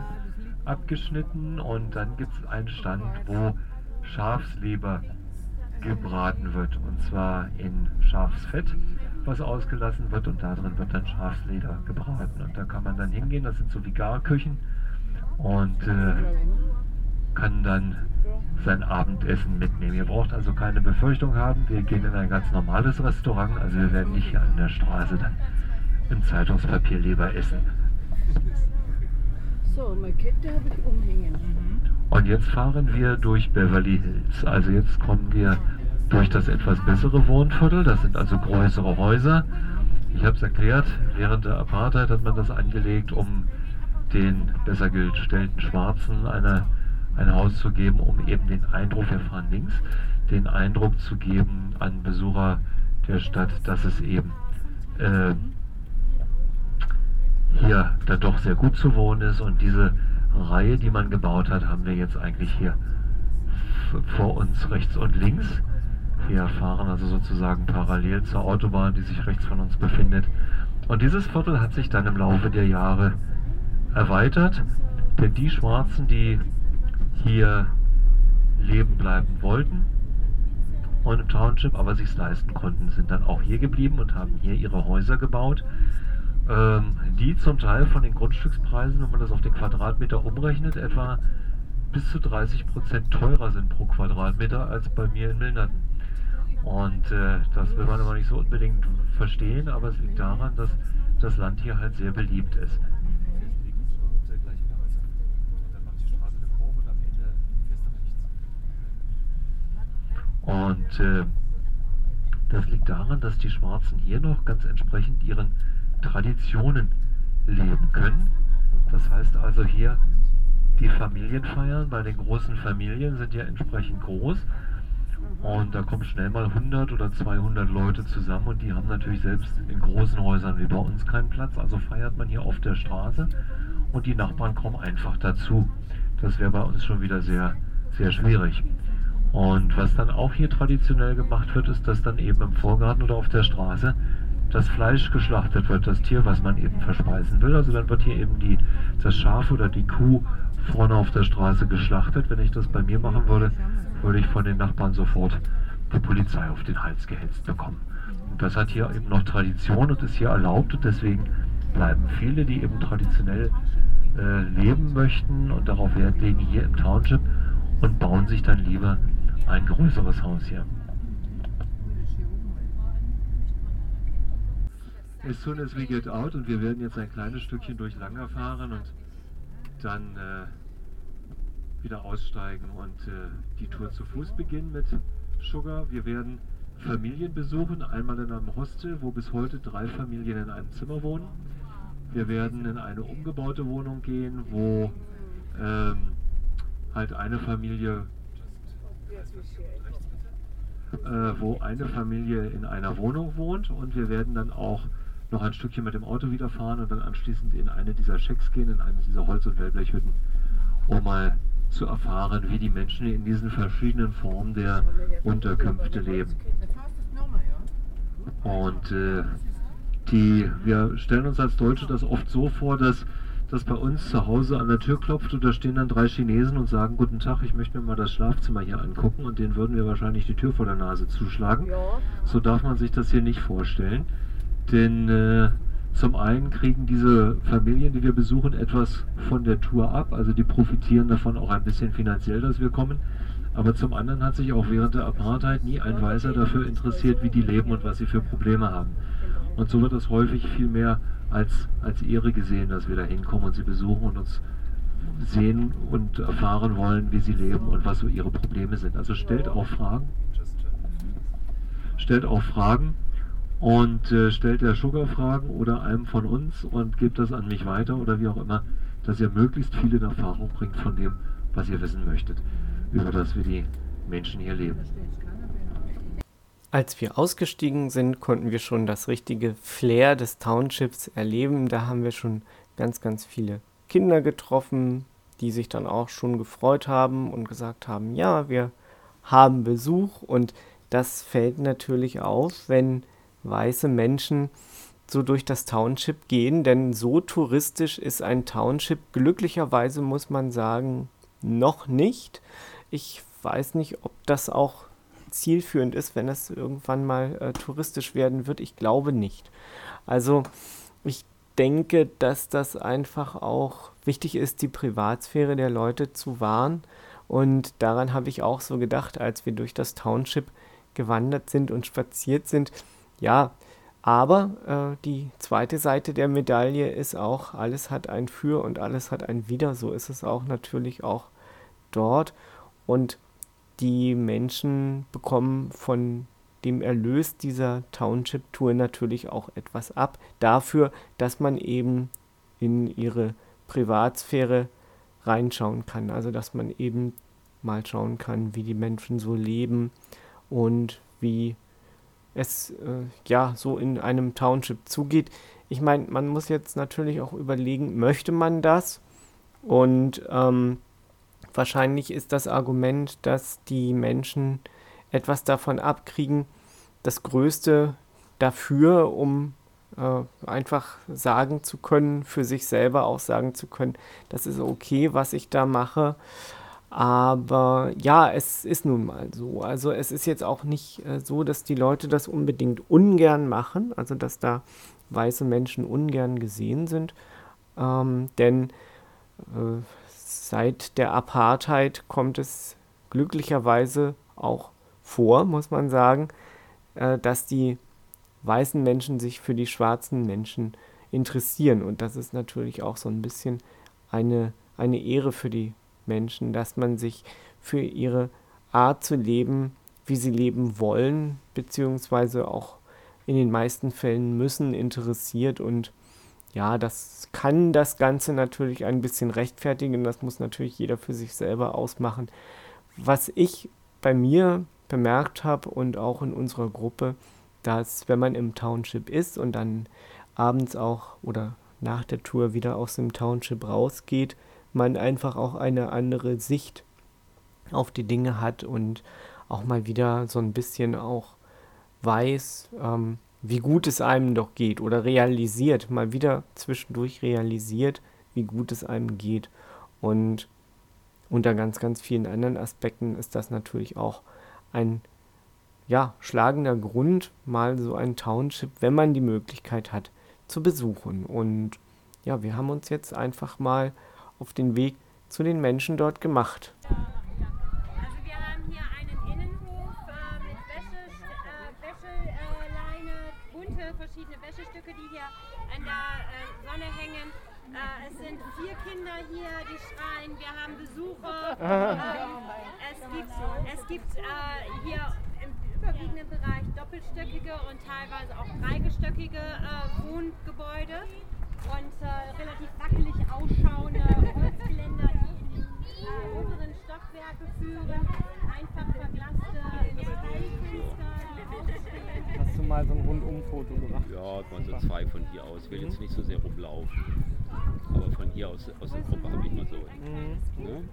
abgeschnitten. Und dann gibt es einen Stand, wo Schafsleber gebraten wird. Und zwar in Schafsfett, was ausgelassen wird. Und da drin wird dann Schafsleder gebraten. Und da kann man dann hingehen, das sind so wie Garküchen. Und äh, kann dann sein Abendessen mitnehmen. Ihr braucht also keine Befürchtung haben, wir gehen in ein ganz normales Restaurant, also wir werden nicht hier an der Straße dann im Zeitungspapier Leber essen. So, meine Kette habe ich umhängen. Und jetzt fahren wir durch Beverly Hills. Also jetzt kommen wir durch das etwas bessere Wohnviertel, das sind also größere Häuser. ich habe es erklärt, während der Apartheid hat man das angelegt, um den besser gestellten Schwarzen eine, ein Haus zu geben, um eben den Eindruck, wir fahren links, den Eindruck zu geben an Besucher der Stadt, dass es eben äh, hier dann doch sehr gut zu wohnen ist. Und diese Reihe, die man gebaut hat, haben wir jetzt eigentlich hier vor uns rechts und links. Wir fahren also sozusagen parallel zur Autobahn, die sich rechts von uns befindet. Und dieses Viertel hat sich dann im Laufe der Jahre erweitert, denn die Schwarzen, die hier leben bleiben wollten und im Township, aber sich leisten konnten, sind dann auch hier geblieben und haben hier ihre Häuser gebaut, ähm, die zum Teil von den Grundstückspreisen, wenn man das auf den Quadratmeter umrechnet, etwa bis zu 30 Prozent teurer sind pro Quadratmeter als bei mir in Milnerton. Und äh, das will man aber nicht so unbedingt verstehen, aber es liegt daran, dass das Land hier halt sehr beliebt ist. Und äh, das liegt daran, dass die Schwarzen hier noch ganz entsprechend ihren Traditionen leben können. Das heißt also hier die Familienfeiern bei den großen Familien sind ja entsprechend groß und da kommen schnell mal 100 oder 200 Leute zusammen und die haben natürlich selbst in großen Häusern wie bei uns keinen Platz. Also feiert man hier auf der Straße und die Nachbarn kommen einfach dazu. Das wäre bei uns schon wieder sehr, sehr schwierig. Und was dann auch hier traditionell gemacht wird, ist, dass dann eben im Vorgarten oder auf der Straße das Fleisch geschlachtet wird, das Tier, was man eben verspeisen will. Also dann wird hier eben die, das Schaf oder die Kuh vorne auf der Straße geschlachtet. Wenn ich das bei mir machen würde, würde ich von den Nachbarn sofort die Polizei auf den Hals gehetzt bekommen. Und das hat hier eben noch Tradition und ist hier erlaubt und deswegen bleiben viele, die eben traditionell äh, leben möchten und darauf Wert legen, hier im Township und bauen sich dann lieber ein größeres Haus hier. As soon as we get out und wir werden jetzt ein kleines Stückchen durch Langer fahren und dann äh, wieder aussteigen und äh, die Tour zu Fuß beginnen mit Sugar. Wir werden Familien besuchen, einmal in einem Hostel, wo bis heute drei Familien in einem Zimmer wohnen. Wir werden in eine umgebaute Wohnung gehen, wo ähm, halt eine Familie äh, wo eine Familie in einer Wohnung wohnt und wir werden dann auch noch ein Stückchen mit dem Auto wieder fahren und dann anschließend in eine dieser Schecks gehen, in eine dieser Holz- und Wellblechhütten, um mal zu erfahren, wie die Menschen in diesen verschiedenen Formen der Unterkünfte leben. Und äh, die, wir stellen uns als Deutsche das oft so vor, dass das bei uns zu Hause an der Tür klopft und da stehen dann drei Chinesen und sagen, guten Tag, ich möchte mir mal das Schlafzimmer hier angucken und denen würden wir wahrscheinlich die Tür vor der Nase zuschlagen. So darf man sich das hier nicht vorstellen. Denn äh, zum einen kriegen diese Familien, die wir besuchen, etwas von der Tour ab. Also die profitieren davon auch ein bisschen finanziell, dass wir kommen. Aber zum anderen hat sich auch während der Apartheid nie ein Weißer dafür interessiert, wie die leben und was sie für Probleme haben. Und so wird es häufig viel mehr als, als Ehre gesehen, dass wir da hinkommen und sie besuchen und uns sehen und erfahren wollen, wie sie leben und was so ihre Probleme sind. Also stellt auch Fragen. Stellt auch Fragen und äh, stellt der Sugar Fragen oder einem von uns und gebt das an mich weiter oder wie auch immer, dass ihr möglichst viel in Erfahrung bringt von dem, was ihr wissen möchtet, über das wir die Menschen hier leben. Als wir ausgestiegen sind, konnten wir schon das richtige Flair des Townships erleben. Da haben wir schon ganz, ganz viele Kinder getroffen, die sich dann auch schon gefreut haben und gesagt haben, ja, wir haben Besuch und das fällt natürlich auf, wenn weiße Menschen so durch das Township gehen, denn so touristisch ist ein Township glücklicherweise, muss man sagen, noch nicht. Ich weiß nicht, ob das auch zielführend ist, wenn es irgendwann mal äh, touristisch werden wird. Ich glaube nicht. Also ich denke, dass das einfach auch wichtig ist, die Privatsphäre der Leute zu wahren. Und daran habe ich auch so gedacht, als wir durch das Township gewandert sind und spaziert sind ja, aber äh, die zweite Seite der Medaille ist auch, alles hat ein Für und alles hat ein Wider. So ist es auch natürlich auch dort. Und die Menschen bekommen von dem Erlös dieser Township-Tour natürlich auch etwas ab. Dafür, dass man eben in ihre Privatsphäre reinschauen kann. Also dass man eben mal schauen kann, wie die Menschen so leben und wie es äh, ja so in einem Township zugeht. Ich meine, man muss jetzt natürlich auch überlegen, möchte man das? Und ähm, wahrscheinlich ist das Argument, dass die Menschen etwas davon abkriegen, das Größte dafür, um äh, einfach sagen zu können, für sich selber auch sagen zu können, das ist okay, was ich da mache. Aber ja, es ist nun mal so. Also es ist jetzt auch nicht äh, so, dass die Leute das unbedingt ungern machen, also dass da weiße Menschen ungern gesehen sind. Ähm, denn äh, seit der Apartheid kommt es glücklicherweise auch vor, muss man sagen, äh, dass die weißen Menschen sich für die schwarzen Menschen interessieren. Und das ist natürlich auch so ein bisschen eine, eine Ehre für die Menschen, dass man sich für ihre Art zu leben, wie sie leben wollen, beziehungsweise auch in den meisten Fällen müssen, interessiert. Und ja, das kann das Ganze natürlich ein bisschen rechtfertigen. Das muss natürlich jeder für sich selber ausmachen. Was ich bei mir bemerkt habe und auch in unserer Gruppe, dass wenn man im Township ist und dann abends auch oder nach der Tour wieder aus dem Township rausgeht, man einfach auch eine andere Sicht auf die Dinge hat und auch mal wieder so ein bisschen auch weiß, ähm, wie gut es einem doch geht oder realisiert, mal wieder zwischendurch realisiert, wie gut es einem geht. Und unter ganz, ganz vielen anderen Aspekten ist das natürlich auch ein ja, schlagender Grund, mal so ein Township, wenn man die Möglichkeit hat, zu besuchen. Und ja, wir haben uns jetzt einfach mal auf den Weg zu den Menschen dort gemacht. Äh, äh, verschiedene Wäschestücke, die hier an der äh, Sonne hängen. Äh, es sind vier Kinder hier, die schreien. Wir haben Besucher. Ähm, es gibt, es gibt äh, hier im überwiegenden Bereich doppelstöckige und teilweise auch dreigestöckige äh, Wohngebäude und äh, relativ wackelig ausschauende Holzgeländer, die in die äh, oberen Stockwerke führen. Einfach verglaste Metallfenster, die aufstehen. Hast du mal so ein Rundumfoto gemacht? Ja, man so zwei von hier aus. Ich will jetzt nicht so sehr rumlaufen. Aber von hier aus, aus der Gruppe habe ich mal so. Mhm. Ne?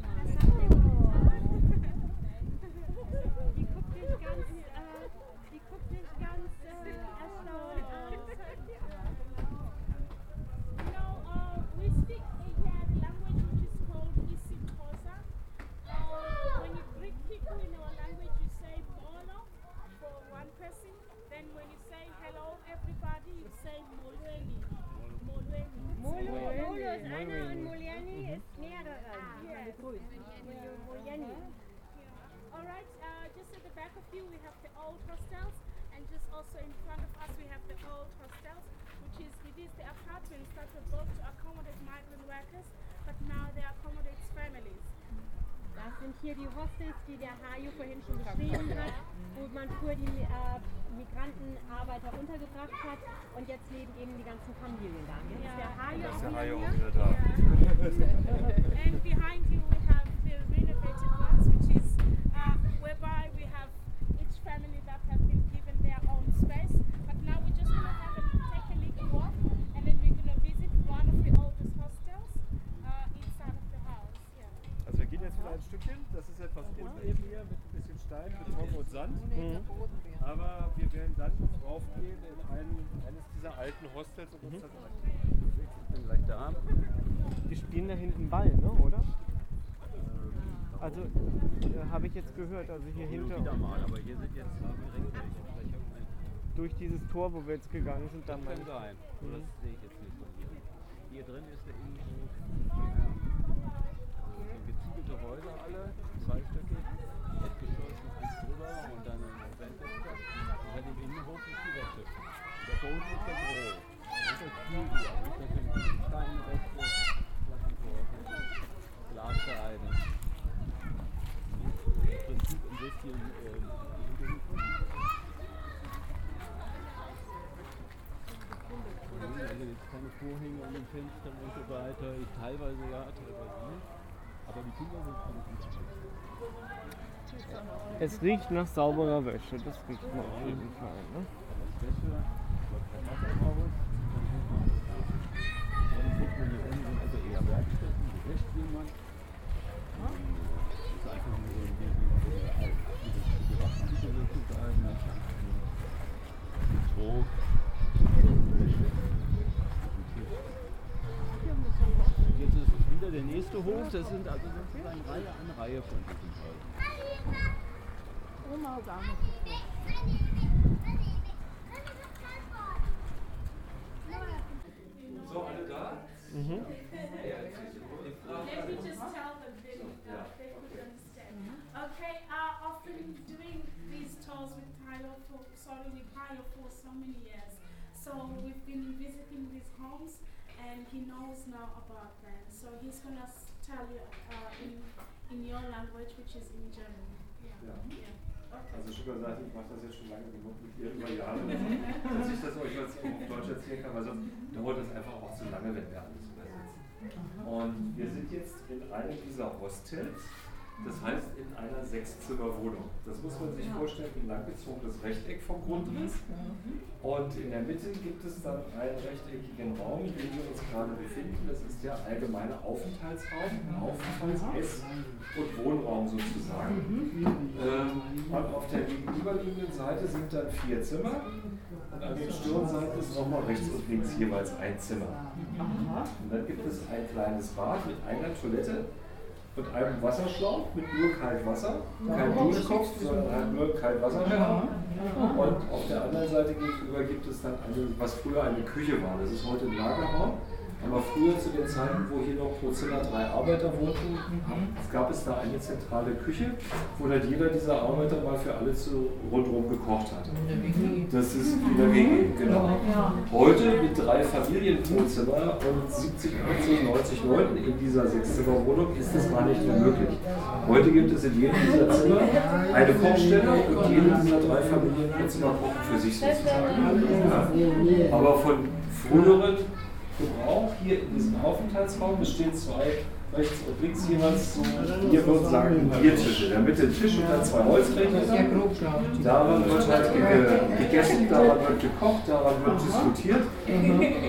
Sind hier die Hostels, die der Haju vorhin schon beschrieben hat, wo man früher die äh, Migrantenarbeiter untergebracht hat und jetzt leben eben die ganzen Familien da. Jetzt ist der hier. auch wieder da. And behind you, we have the renovated ones, which is uh, whereby we have each family that have been given their own space. But now we're just gonna have a, take a little walk, and then we're gonna visit one of the oldest hostels uh, inside of the house. Yeah. Also wir gehen jetzt wieder ein Stückchen. Das ist etwas uneben hier mit ein bisschen Stein, Beton und Sand. Aber wir werden dann raufgehen in einen, eines dieser alten Hostels und uns das angucken. Ich bin gleich da. Die spielen da hinten Ball, ne, oder? Also äh, habe ich jetzt gehört, also hier Hin und hinter wieder mal, aber hier sind jetzt direkt welche. Vielleicht irgendein- durch dieses Tor, wo wir jetzt gegangen sind, da Das mal. kann sein. Mhm. Das sehe ich jetzt nicht von hier. Hier drin ist der Innenhof. Ja. Also so geziegelte Häuser alle, zweistöckig, Erdgeschoss noch eins drüber und dann ein Fenster. Und dann im Innenhof ist die Wäsche. Der Boden ist der Büro. Und der Flügel, also ist natürlich Steinrechte, Plattentor, Glasvereine. Im Prinzip ein bisschen ähm, Vorhänge an den Fenstern und so weiter. Ich, teilweise ja, teilweise nicht. Aber die Kinder sind alle gut Es riecht nach sauberer Wäsche, das riecht man auf jeden Fall. Ne? Wäsche, läuft kein Wasser raus. Dann guckt man hier unten sind also eher Werkstätten, wo wäscht jemand. Das ist einfach nur so ein Ding, wie wir alt, wie das Artikel sozusagen. Trog. Jetzt ist es wieder der nächste Hof, das sind also sozusagen Reihe an Reihe von diesen Häusern. So, alle da? Let me just tell them then uh, they could understand. Okay, uh, I've been doing these tours with Tyler for sorry with Tyler for so many years. So we've been visiting these homes and he knows now about them. So he's gonna s- tell you uh, in in your language which is in German. Yeah. Ja. yeah. Also ich habe gesagt, ich mache das jetzt schon lange genug mit ihr über Jahre, dass ich das euch jetzt auf Deutsch erzählen kann, weil sonst dauert das einfach auch zu lange, wenn wir alles übersetzen. Und wir sind jetzt in einem dieser Hostels, das heißt in einer Sechszimmerwohnung. Das muss man sich vorstellen, wie ein langgezogenes Rechteck vom Grundriss. Und in der Mitte gibt es dann einen rechteckigen Raum, in dem wir uns gerade befinden. Das ist der allgemeine Aufenthaltsraum, Aufenthalts-Ess- und Wohnraum sozusagen. Ähm, und auf der gegenüberliegenden Seite sind dann vier Zimmer. Und an den Stirnseiten ist nochmal rechts und links jeweils ein Zimmer. Und dann gibt es ein kleines Bad mit einer Toilette und einem Wasserschlauch mit nur Kaltwasser. Kein Duschkopf, sondern halt nur Kaltwasserschlauch. Und auf der anderen Seite gegenüber gibt es dann eine, was früher eine Küche war. Das ist heute ein Lagerraum. Aber früher zu den Zeiten, wo hier noch pro Zimmer drei Arbeiter wohnten, gab es da eine zentrale Küche, wo dann jeder dieser Arbeiter mal für alle zu, rundherum gekocht hat. Das ist wieder WG, genau. Heute mit drei Familien pro Zimmer und 70, 80, 90 Leuten in dieser Sechszimmerwohnung ist das gar nicht mehr möglich. Heute gibt es in jedem dieser Zimmer eine Kochstelle und jede dieser drei Familien pro Zimmer kocht für sich sozusagen. Ja. Aber von früheren Gebrauch hier in diesem Aufenthaltsraum bestehen zwei rechts und links jeweils so, wir würden sagen, Biertische. In der Mitte ein Tisch und dann zwei Holzbrecher. Daran wird halt ge gegessen, daran wird gekocht, daran wird diskutiert.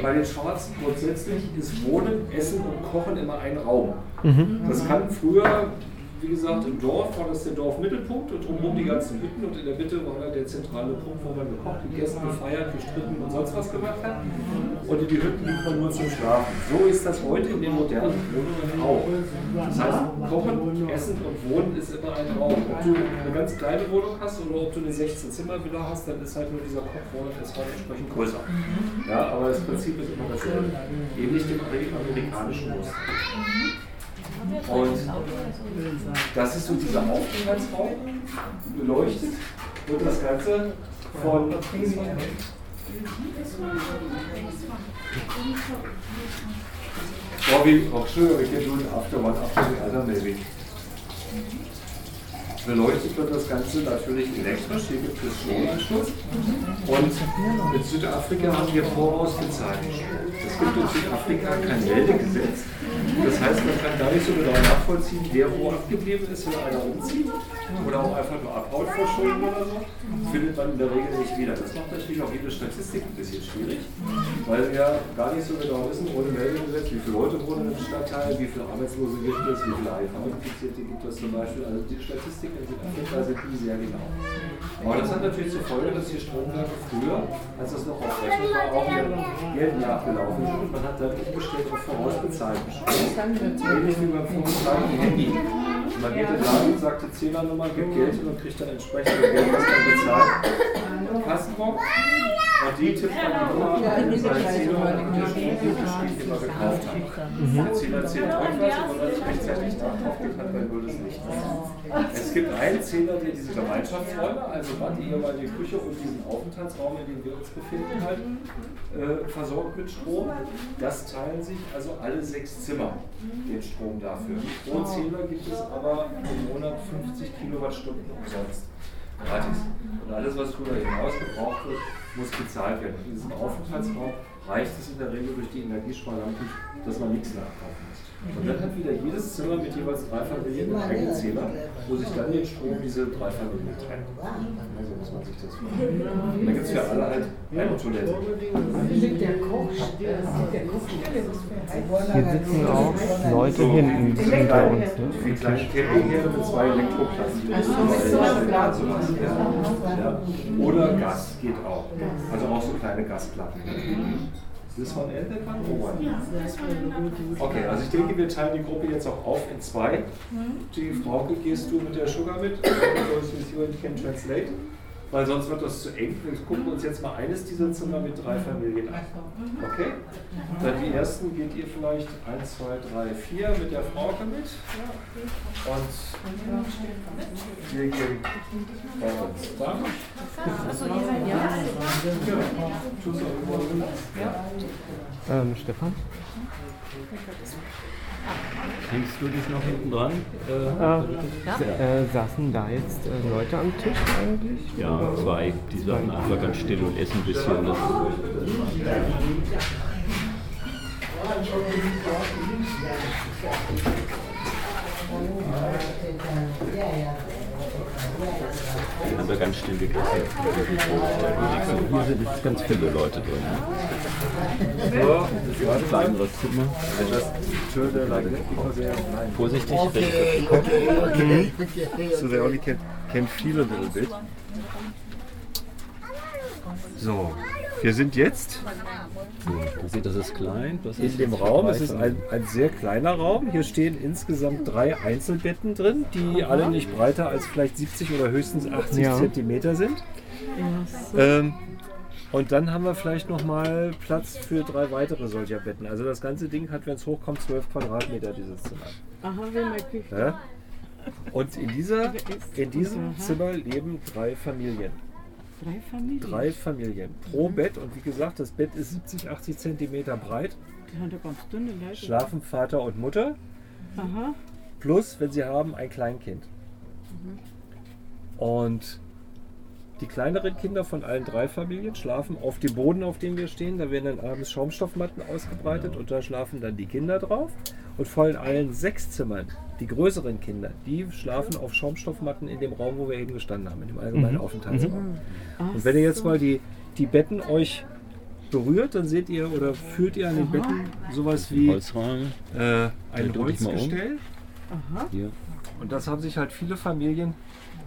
Bei den Schwarzen grundsätzlich ist Wohnen, Essen und Kochen immer ein Raum. Das kann früher, wie gesagt, im Dorf war das der Dorfmittelpunkt und drumherum die ganzen Hütten und in der Mitte war da der zentrale Punkt, wo man gekocht, gegessen, gefeiert, gestritten und sonst was gemacht hat. Und in die Hütten ging man nur zum Schlafen. So ist das heute in den modernen Wohnungen auch. Das heißt, Kochen, Essen und Wohnen ist immer ein Raum. Ob du eine ganz kleine Wohnung hast oder ob du eine 16-Zimmer-Villa hast, dann ist halt nur dieser Kochraum und Essraum entsprechend größer. Ja, aber das Prinzip ist immer dasselbe. Ähnlich dem amerikanischen Muster. Und das ist so dieser Aufenthaltsraum, beleuchtet wird das Ganze von Bobby, auch schön, we can do it after one after the other maybe. Beleuchtet wird das Ganze natürlich elektrisch, hier gibt es Stromanschluss. Und in Südafrika haben wir vorausgezahlten Strom. Es gibt in Südafrika kein Meldegesetz. Das heißt, man kann gar nicht so genau nachvollziehen, wer wo abgeblieben ist, wenn einer umzieht oder auch einfach nur abhaut vor Schulden oder so, findet man in der Regel nicht wieder. Das macht natürlich auch jede Statistik ein bisschen schwierig, weil wir gar nicht so genau wissen, ohne Meldegesetz, wie viele Leute wohnen im Stadtteil, wie viele Arbeitslose gibt es, wie viele HIV-Infizierte gibt es zum Beispiel. Also die Statistiken sind nie sehr genau. Aber das hat natürlich zur Folge, dass die Stromwerke früher, als das noch auf Rechnung war, auch mit Geld nachgelaufen sind und man hat dann umgestellt auf vorausbezahlten Strom. Ähnlich wie beim vorgeschlagenen Handy. Man geht in den Laden und sagt die Zählernummer, gibt Geld hin und kriegt dann entsprechend Geld, was dann bezahlt. Kassenbox. Und die tippt man die Nummer ein in seine Zählung und der Strom Spiel, den man gekauft hat. Der Zähler zählt irgendwas und wenn man nicht rechtzeitig nachkauft hat, dann würde es gibt einen Zähler, der diese Gemeinschaftsräume, also Bad, die ehemalige Küche und diesen Aufenthaltsraum, in dem wir uns befinden, halt, äh, versorgt mit Strom. Das teilen sich also alle sechs Zimmer den Strom dafür. Pro Zähler gibt es aber im Monat 50 Kilowattstunden umsonst. Gratis. Und alles, was darüber hinaus gebraucht wird, muss bezahlt werden. In diesem Aufenthaltsraum reicht es in der Regel durch die Energiesparlampe, dass man nichts nachkaufen muss. Und dann hat wieder jedes Zimmer mit jeweils drei Familien einen eigenen Zähler, wo sich dann den Strom diese drei Familien teilen. So muss man sich das vorstellen. Und dann gibt es für alle halt eine Toilette. Hier sitzen auch Leute hinten hinter uns. Ne? Wie kleine Campingherde mit zwei Elektroplatten. Ja. Oder Gas geht auch. Also auch so kleine Gasplatten. Ist das von Eltern oder Okay, also ich denke, wir teilen die Gruppe jetzt auch auf in zwei. Die Frauke gehst du mit der Sugar mit, with you and can translate. Weil sonst wird das zu eng. Wir gucken uns jetzt mal eines dieser Zimmer mit drei Familien an. Okay? Dann die ersten geht ihr vielleicht 1, 2, 3, 4 mit der Frauke mit. Und wir gehen weiter. Da. Tschüss, Ähm, Stefan? Hängst du dich noch hinten dran? Äh, äh, saßen da jetzt äh, Leute am Tisch eigentlich? Ja, zwei. Die saßen einfach ganz still und essen ein bisschen. Das die haben wir ganz still gegessen. Hier sind jetzt ganz viele Leute drin. So, Ein kleineres Zimmer. Vorsichtig, rechts. So they only can, can feel a little bit. So, wir sind jetzt Man sieht, das ist klein. Das in ist dem Raum. Es ist ein, ein sehr kleiner Raum. Hier stehen insgesamt drei Einzelbetten drin, die alle nicht breiter als vielleicht 70 oder höchstens 80 Ja. Zentimeter sind. Ähm, und dann haben wir vielleicht noch mal Platz für drei weitere solcher Betten. Also das ganze Ding hat, wenn es hochkommt, 12 Quadratmeter, dieses Zimmer. Aha, wie möglich. Ja? Und in, dieser, in diesem Zimmer leben drei Familien. Drei Familien. Drei Familien pro Bett. Und wie gesagt, das Bett ist 70, 80 Zentimeter breit. Die haben da ganz dünne Leute. Schlafen Vater und Mutter. Aha. Plus, wenn sie haben, ein Kleinkind. Und die kleineren Kinder von allen drei Familien schlafen auf dem Boden, auf dem wir stehen. Da werden dann abends Schaumstoffmatten ausgebreitet und da schlafen dann die Kinder drauf. Und von allen sechs Zimmern, die größeren Kinder, die schlafen auf Schaumstoffmatten in dem Raum, wo wir eben gestanden haben, in dem allgemeinen Aufenthaltsraum. Und wenn ihr jetzt mal die, die Betten euch berührt, dann seht ihr oder fühlt ihr an den Betten sowas wie Holzrahmen. äh, ein um. Holzgestell. Hier. Und das haben sich halt viele Familien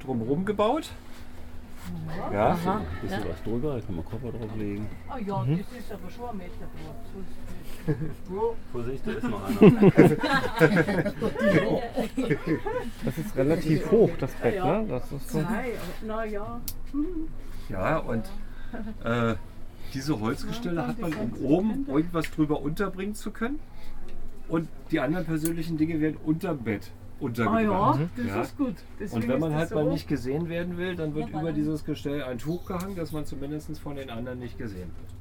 drumherum gebaut. Ja, Ein bisschen was drüber, da kann man Koffer drauflegen. Ah ja, das ist aber schon ein Meter breit. Vorsicht, da ist noch einer. Das ist relativ hoch, das Bett, ne? Das ist so. Naja. ja und äh, diese Holzgestelle hat man, um oben irgendwas drüber unterbringen zu können. Und die anderen persönlichen Dinge werden unterm Bett Ah untergebracht. ja, das Ja. ist gut. Deswegen Und wenn man halt das mal so. nicht gesehen werden will, dann wird über dieses Gestell ein Tuch gehangen, dass man zumindest von den anderen nicht gesehen wird.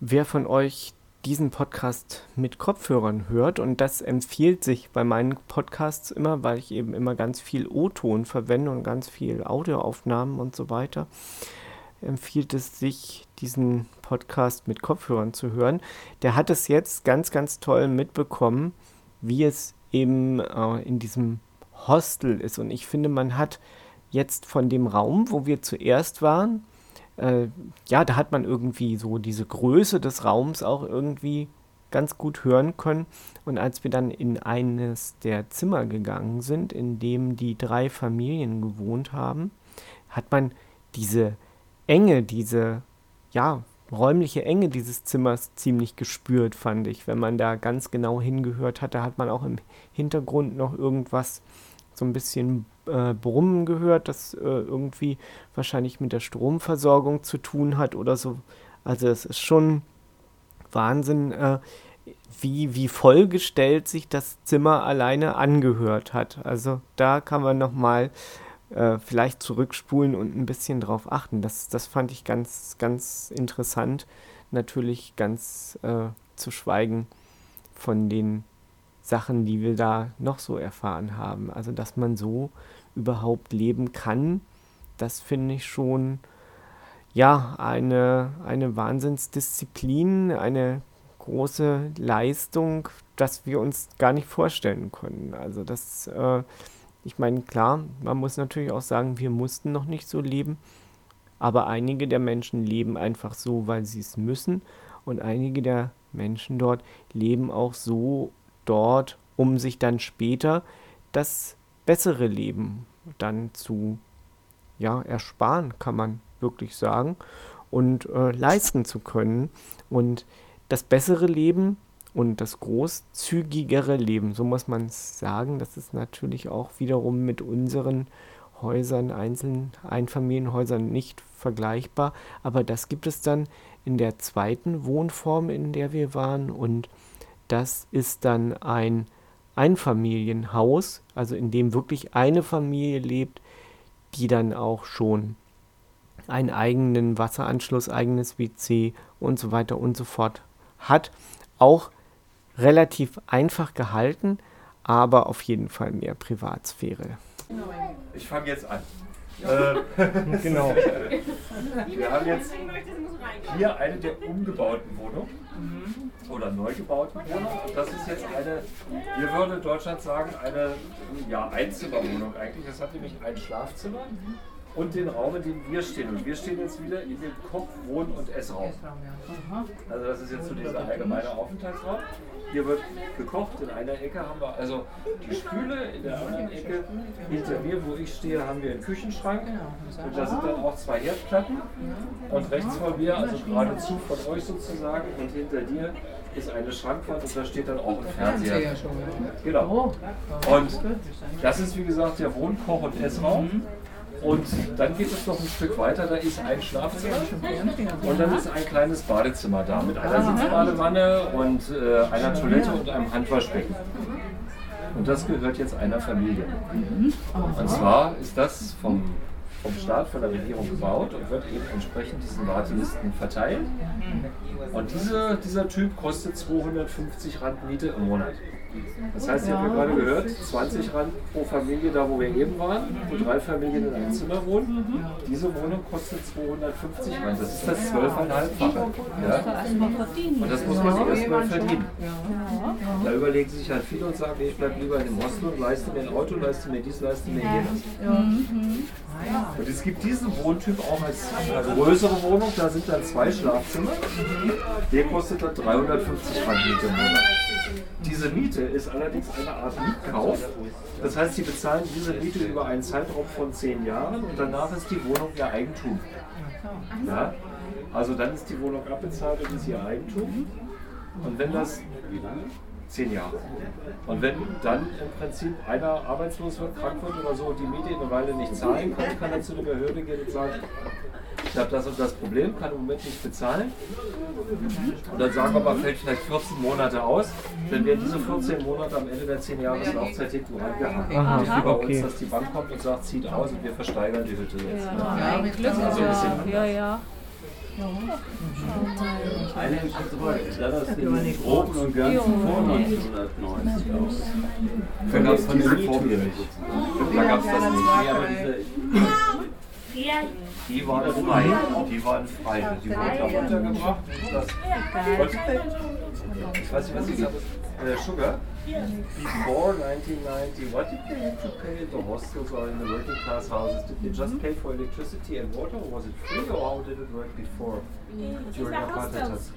Wer von euch diesen Podcast mit Kopfhörern hört, und das empfiehlt sich bei meinen Podcasts immer, weil ich eben immer ganz viel O-Ton verwende und ganz viel Audioaufnahmen und so weiter, empfiehlt es sich, diesen Podcast mit Kopfhörern zu hören. Der hat es jetzt ganz, ganz toll mitbekommen, wie es eben äh, in diesem Hostel ist. Und ich finde, man hat jetzt von dem Raum, wo wir zuerst waren, äh, ja, da hat man irgendwie so diese Größe des Raums auch irgendwie ganz gut hören können. Und als wir dann in eines der Zimmer gegangen sind, in dem die drei Familien gewohnt haben, hat man diese Enge, diese, ja, räumliche Enge dieses Zimmers ziemlich gespürt, fand ich. Wenn man da ganz genau hingehört hat, da hat man auch im Hintergrund noch irgendwas so ein bisschen äh, Brummen gehört, das äh, irgendwie wahrscheinlich mit der Stromversorgung zu tun hat oder so. Also es ist schon Wahnsinn, äh, wie, wie vollgestellt sich das Zimmer alleine angehört hat. Also da kann man nochmal äh, vielleicht zurückspulen und ein bisschen drauf achten. Das, das fand ich ganz, ganz interessant. Natürlich ganz äh, zu schweigen von den Sachen, die wir da noch so erfahren haben. Also, dass man so überhaupt leben kann, das finde ich schon, ja, eine, eine Wahnsinnsdisziplin, eine große Leistung, dass wir uns gar nicht vorstellen können. Also das, äh, ich meine, klar, man muss natürlich auch sagen, wir mussten noch nicht so leben, aber einige der Menschen leben einfach so, weil sie es müssen und einige der Menschen dort leben auch so dort, um sich dann später das bessere Leben dann zu ja, ersparen, kann man wirklich sagen, und äh, leisten zu können. Und das bessere Leben und das großzügigere Leben, so muss man es sagen, das ist natürlich auch wiederum mit unseren Häusern, einzelnen Einfamilienhäusern nicht vergleichbar, aber das gibt es dann in der zweiten Wohnform, in der wir waren. Und das ist dann ein Einfamilienhaus, also in dem wirklich eine Familie lebt, die dann auch schon einen eigenen Wasseranschluss, eigenes WC und so weiter und so fort hat. Auch relativ einfach gehalten, aber auf jeden Fall mehr Privatsphäre. Ich fange jetzt an. Äh, Genau. wir haben jetzt hier eine der umgebauten Wohnungen oder neu gebauten Wohnungen. Das ist jetzt eine, wir würden in Deutschland sagen, eine ja, Einzimmerwohnung eigentlich. Das hat nämlich ein Schlafzimmer und den Raum, in dem wir stehen. Und wir stehen jetzt wieder in dem Koch-, Wohn- und Essraum. Also das ist jetzt so dieser allgemeine Aufenthaltsraum. Hier wird gekocht, in einer Ecke haben wir also die Spüle, in der anderen Ecke hinter mir, wo ich stehe, haben wir einen Küchenschrank. Und da sind dann auch zwei Herdplatten. Und rechts von mir, also geradezu von euch sozusagen, und hinter dir ist eine Schrankwand und da steht dann auch ein Fernseher. Genau. Und das ist wie gesagt der Wohn-, Koch- und Essraum. Und dann geht es noch ein Stück weiter, da ist ein Schlafzimmer und dann ist ein kleines Badezimmer da mit einer Sitzbadewanne und äh, einer Toilette und einem Handwaschbecken. Und das gehört jetzt einer Familie. Und zwar ist das vom, vom Staat, von der Regierung gebaut und wird eben entsprechend diesen Wartelisten verteilt. Und diese, dieser Typ kostet 250 Rand Miete im Monat. Das heißt, ihr habt ja gerade gehört, 20 Rand pro Familie, da wo wir eben waren, wo drei Familien in einem Zimmer wohnen. Diese Wohnung kostet 250 Rand. Das ist das 12,5-fache. Ja? Und das muss man erstmal verdienen. Da überlegen sich halt viele und sagen, nee, ich bleibe lieber in dem Hostel und leiste mir ein Auto, leiste mir dies, leiste mir jenes. Und es gibt diesen Wohntyp auch als größere Wohnung, da sind dann zwei Schlafzimmer. Der kostet dann 350 Rand im Monat. Diese Miete ist allerdings eine Art Mietkauf. Das heißt, Sie bezahlen diese Miete über einen Zeitraum von zehn Jahren und danach ist die Wohnung Ihr Eigentum. Ja? Also dann ist die Wohnung abbezahlt und ist Ihr Eigentum. Und wenn das zehn Jahre. Und wenn dann im Prinzip einer arbeitslos wird, krank wird oder so und die Miete eine Weile nicht zahlen kann, kann er zu der Behörde gehen und sagen, ich habe das und das Problem, kann im Moment nicht bezahlen. Und dann sagen wir mal, fällt vielleicht 14 Monate aus, dann werden diese 14 Monate am Ende der 10 Jahres Laufzeit hinten rangehangen. Aha, Nicht wie bei uns, dass die Bank kommt und sagt, zieht aus und wir versteigern die Hütte jetzt. Ja, mit Glück. Also ein bisschen Ja, ja. Eigentlich sah das im Groben und Ganzen vor 1990 aus. Für das von der vor mir nicht. Da gab es das nicht. Nee, aber diese, Die waren frei. Die waren frei. Die wurden da runtergebracht. Das, ich weiß nicht, was ich sage. Uh, sugar. Before 1990, what did they have to pay in the hostels or in the working class houses? Did they just mm-hmm. pay for electricity and water, or was it free, or how did it work before? Mm, in During the apartheid hostels,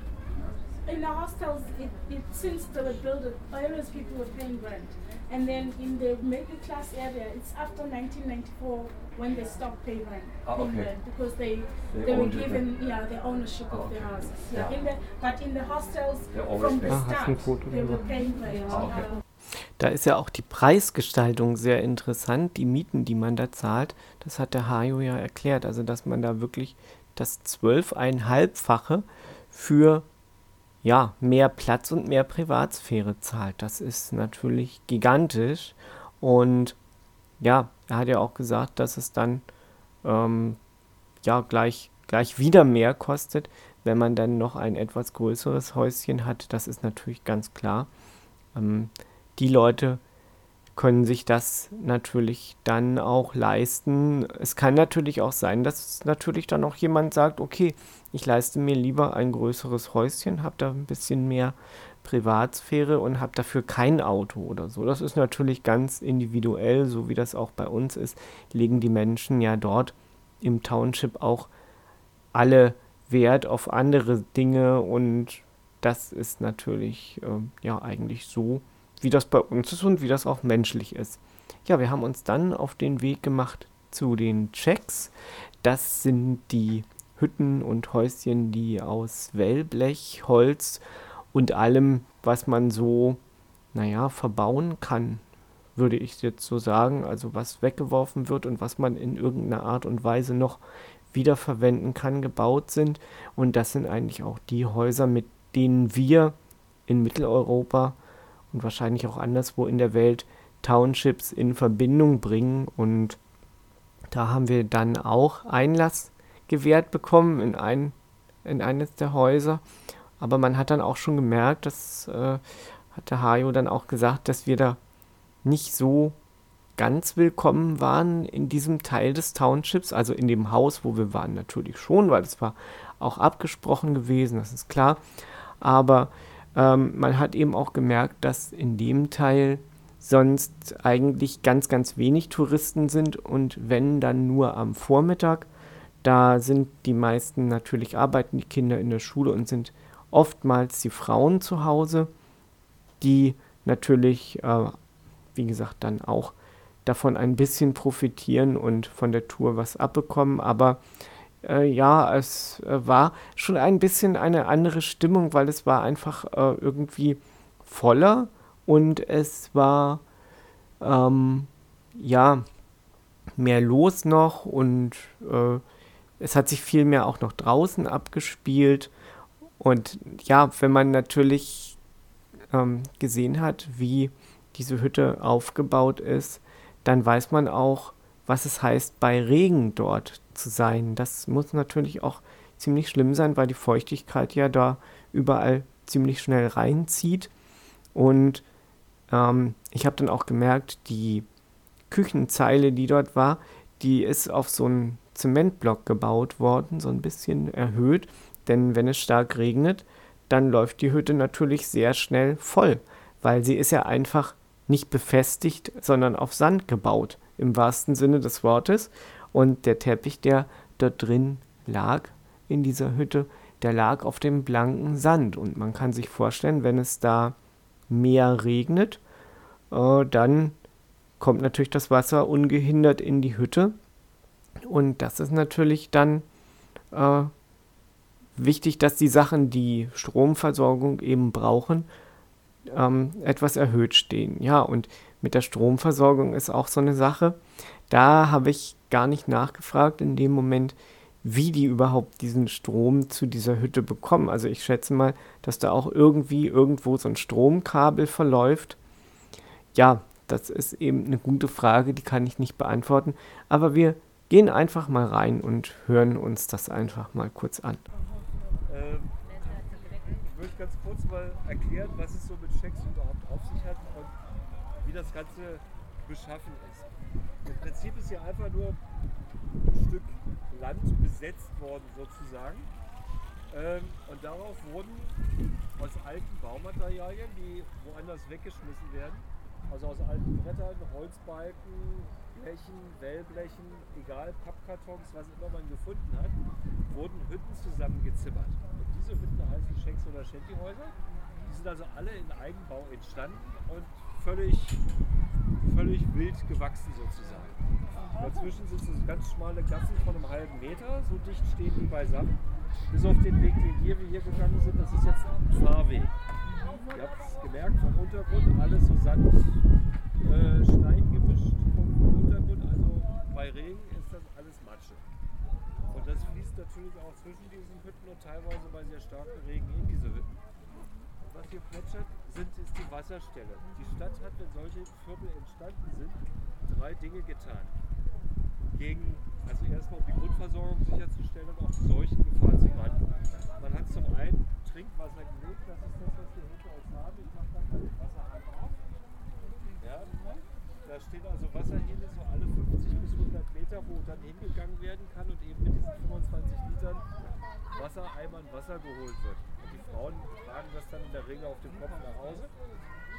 in the hostels, it, it since they were built, various people were paying rent. And then in the middle class area, it's after 1994 when they stopped paying rent, Ah, paying okay. rent because they They they, were given yeah the ownership Ah, of the okay. houses. Yeah. Yeah. In the but in the hostels from the. Ah, start they were paying rent. Ah, okay. Da ist ja auch die Preisgestaltung sehr interessant, die Mieten, die man da zahlt. Das hat der Hajo ja erklärt. Also, dass man da wirklich das zwölfeinhalbfache für ja, mehr Platz und mehr Privatsphäre zahlt. Das ist natürlich gigantisch. Und ja, er hat ja auch gesagt, dass es dann ähm, ja gleich, gleich wieder mehr kostet, wenn man dann noch ein etwas größeres Häuschen hat. Das ist natürlich ganz klar. Ähm, die Leute können sich das natürlich dann auch leisten. Es kann natürlich auch sein, dass natürlich dann auch jemand sagt, okay, ich leiste mir lieber ein größeres Häuschen, habe da ein bisschen mehr Privatsphäre und habe dafür kein Auto oder so. Das ist natürlich ganz individuell, so wie das auch bei uns ist, legen die Menschen ja dort im Township auch alle Wert auf andere Dinge und das ist natürlich äh, ja eigentlich so, wie das bei uns ist und wie das auch menschlich ist. Ja, wir haben uns dann auf den Weg gemacht zu den Checks. Das sind die Hütten und Häuschen, die aus Wellblech, Holz und allem, was man so, naja, verbauen kann, würde ich jetzt so sagen. Also was weggeworfen wird und was man in irgendeiner Art und Weise noch wiederverwenden kann, gebaut sind. Und das sind eigentlich auch die Häuser, mit denen wir in Mitteleuropa und wahrscheinlich auch anderswo in der Welt Townships in Verbindung bringen. Und da haben wir dann auch Einlass gewährt bekommen in, ein, in eines der Häuser. Aber man hat dann auch schon gemerkt, das äh, hat der Hajo dann auch gesagt, dass wir da nicht so ganz willkommen waren in diesem Teil des Townships, also in dem Haus, wo wir waren, natürlich schon, weil es war auch abgesprochen gewesen, das ist klar. Aber ähm, man hat eben auch gemerkt, dass in dem Teil sonst eigentlich ganz, ganz wenig Touristen sind und wenn dann nur am Vormittag. Da sind die meisten natürlich arbeiten die Kinder in der Schule und sind oftmals die Frauen zu Hause, die natürlich, äh, wie gesagt, dann auch davon ein bisschen profitieren und von der Tour was abbekommen. Aber äh, ja, es äh, war schon ein bisschen eine andere Stimmung, weil es war einfach äh, irgendwie voller und es war ähm, ja mehr los noch und äh, es hat sich viel mehr auch noch draußen abgespielt. Und ja, wenn man natürlich ähm, gesehen hat, wie diese Hütte aufgebaut ist, dann weiß man auch, was es heißt, bei Regen dort zu sein. Das muss natürlich auch ziemlich schlimm sein, weil die Feuchtigkeit ja da überall ziemlich schnell reinzieht. Und ähm, ich habe dann auch gemerkt, die Küchenzeile, die dort war, die ist auf so einen Zementblock gebaut worden, so ein bisschen erhöht. Denn wenn es stark regnet, dann läuft die Hütte natürlich sehr schnell voll, weil sie ist ja einfach nicht befestigt, sondern auf Sand gebaut, im wahrsten Sinne des Wortes. Und der Teppich, der dort drin lag, in dieser Hütte, der lag auf dem blanken Sand. Und man kann sich vorstellen, wenn es da mehr regnet, äh, dann kommt natürlich das Wasser ungehindert in die Hütte. Und das ist natürlich dann äh, wichtig, dass die Sachen, die Stromversorgung eben brauchen, ähm, etwas erhöht stehen. Ja, und mit der Stromversorgung ist auch so eine Sache. Da habe ich gar nicht nachgefragt in dem Moment, wie die überhaupt diesen Strom zu dieser Hütte bekommen. Also ich schätze mal, dass da auch irgendwie irgendwo so ein Stromkabel verläuft. Ja, das ist eben eine gute Frage, die kann ich nicht beantworten. Aber wir gehen einfach mal rein und hören uns das einfach mal kurz an. Ähm, ich möchte ganz kurz mal erklären, was es so mit Schecks überhaupt auf sich hat und wie das Ganze beschaffen ist. Im Prinzip ist hier einfach nur ein Stück Land besetzt worden sozusagen. Ähm, und darauf wurden aus alten Baumaterialien, die woanders weggeschmissen werden, also aus alten Brettern, Holzbalken, Blechen, Wellblechen, egal, Pappkartons, was immer man gefunden hat, wurden Hütten zusammengezimmert. Und diese Hütten heißen Schenks- oder Shantyhäuser. Die sind also alle in Eigenbau entstanden und völlig, völlig wild gewachsen sozusagen. Dazwischen sind so ganz schmale Gassen von einem halben Meter, so dicht stehen die beisammen. Bis auf den Weg, den wir hier gegangen sind, das ist jetzt ein Fahrweg. Ihr habt es gemerkt vom Untergrund, alles so Sand, äh, Stein gemischt vom Untergrund. Also bei Regen ist das alles Matsche. Und das fließt natürlich auch zwischen diesen Hütten und teilweise bei sehr starkem Regen in diese Hütten. Was hier plätschert, sind, ist die Wasserstelle. Die Stadt hat, wenn solche Viertel entstanden sind, drei Dinge getan. Gegen, also erstmal um die Grundversorgung sicherzustellen und auch die Seuchengefahr zu landen. Man hat zum einen Trinkwasser gelegt, das ist das, was wir hinter uns haben. Ich mache da mal den Wasserhahn auf. Ja. da stehen also Wasserhähne so alle 50 bis 100 Meter, wo dann hingegangen werden kann und eben mit diesen 25 Litern Wassereimern Wasser geholt wird. Frauen tragen das dann in der Regel auf dem Kopf nach Hause.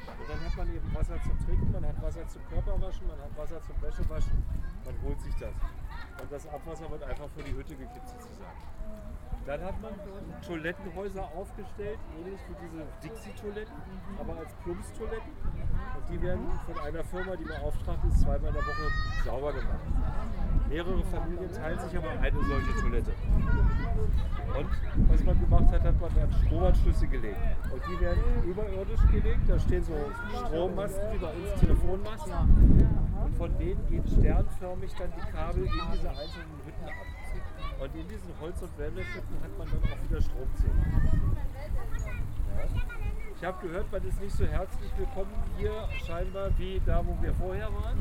Und dann hat man eben Wasser zum Trinken, man hat Wasser zum Körperwaschen, man hat Wasser zum Wäschewaschen, man holt sich das. Und das Abwasser wird einfach vor die Hütte gekippt sozusagen. Dann hat man Toilettenhäuser aufgestellt, ähnlich wie diese Dixie-Toiletten, aber als Plumpstoiletten. Und die werden von einer Firma, die beauftragt ist, zweimal in der Woche sauber gemacht. Mehrere Familien teilen sich aber eine solche Toilette. Und was man gemacht hat, hat man dann Stromanschlüsse gelegt. Und die werden überirdisch gelegt. Da stehen so Strommasten wie bei uns Telefonmasten. Und von denen gehen sternförmig dann die Kabel in diese einzelnen Hütten ab. Und in diesen Holz- und Wellblechhütten hat man dann auch wieder Stromzähler. Ja. Ich habe gehört, man ist nicht so herzlich willkommen hier scheinbar wie da, wo wir vorher waren.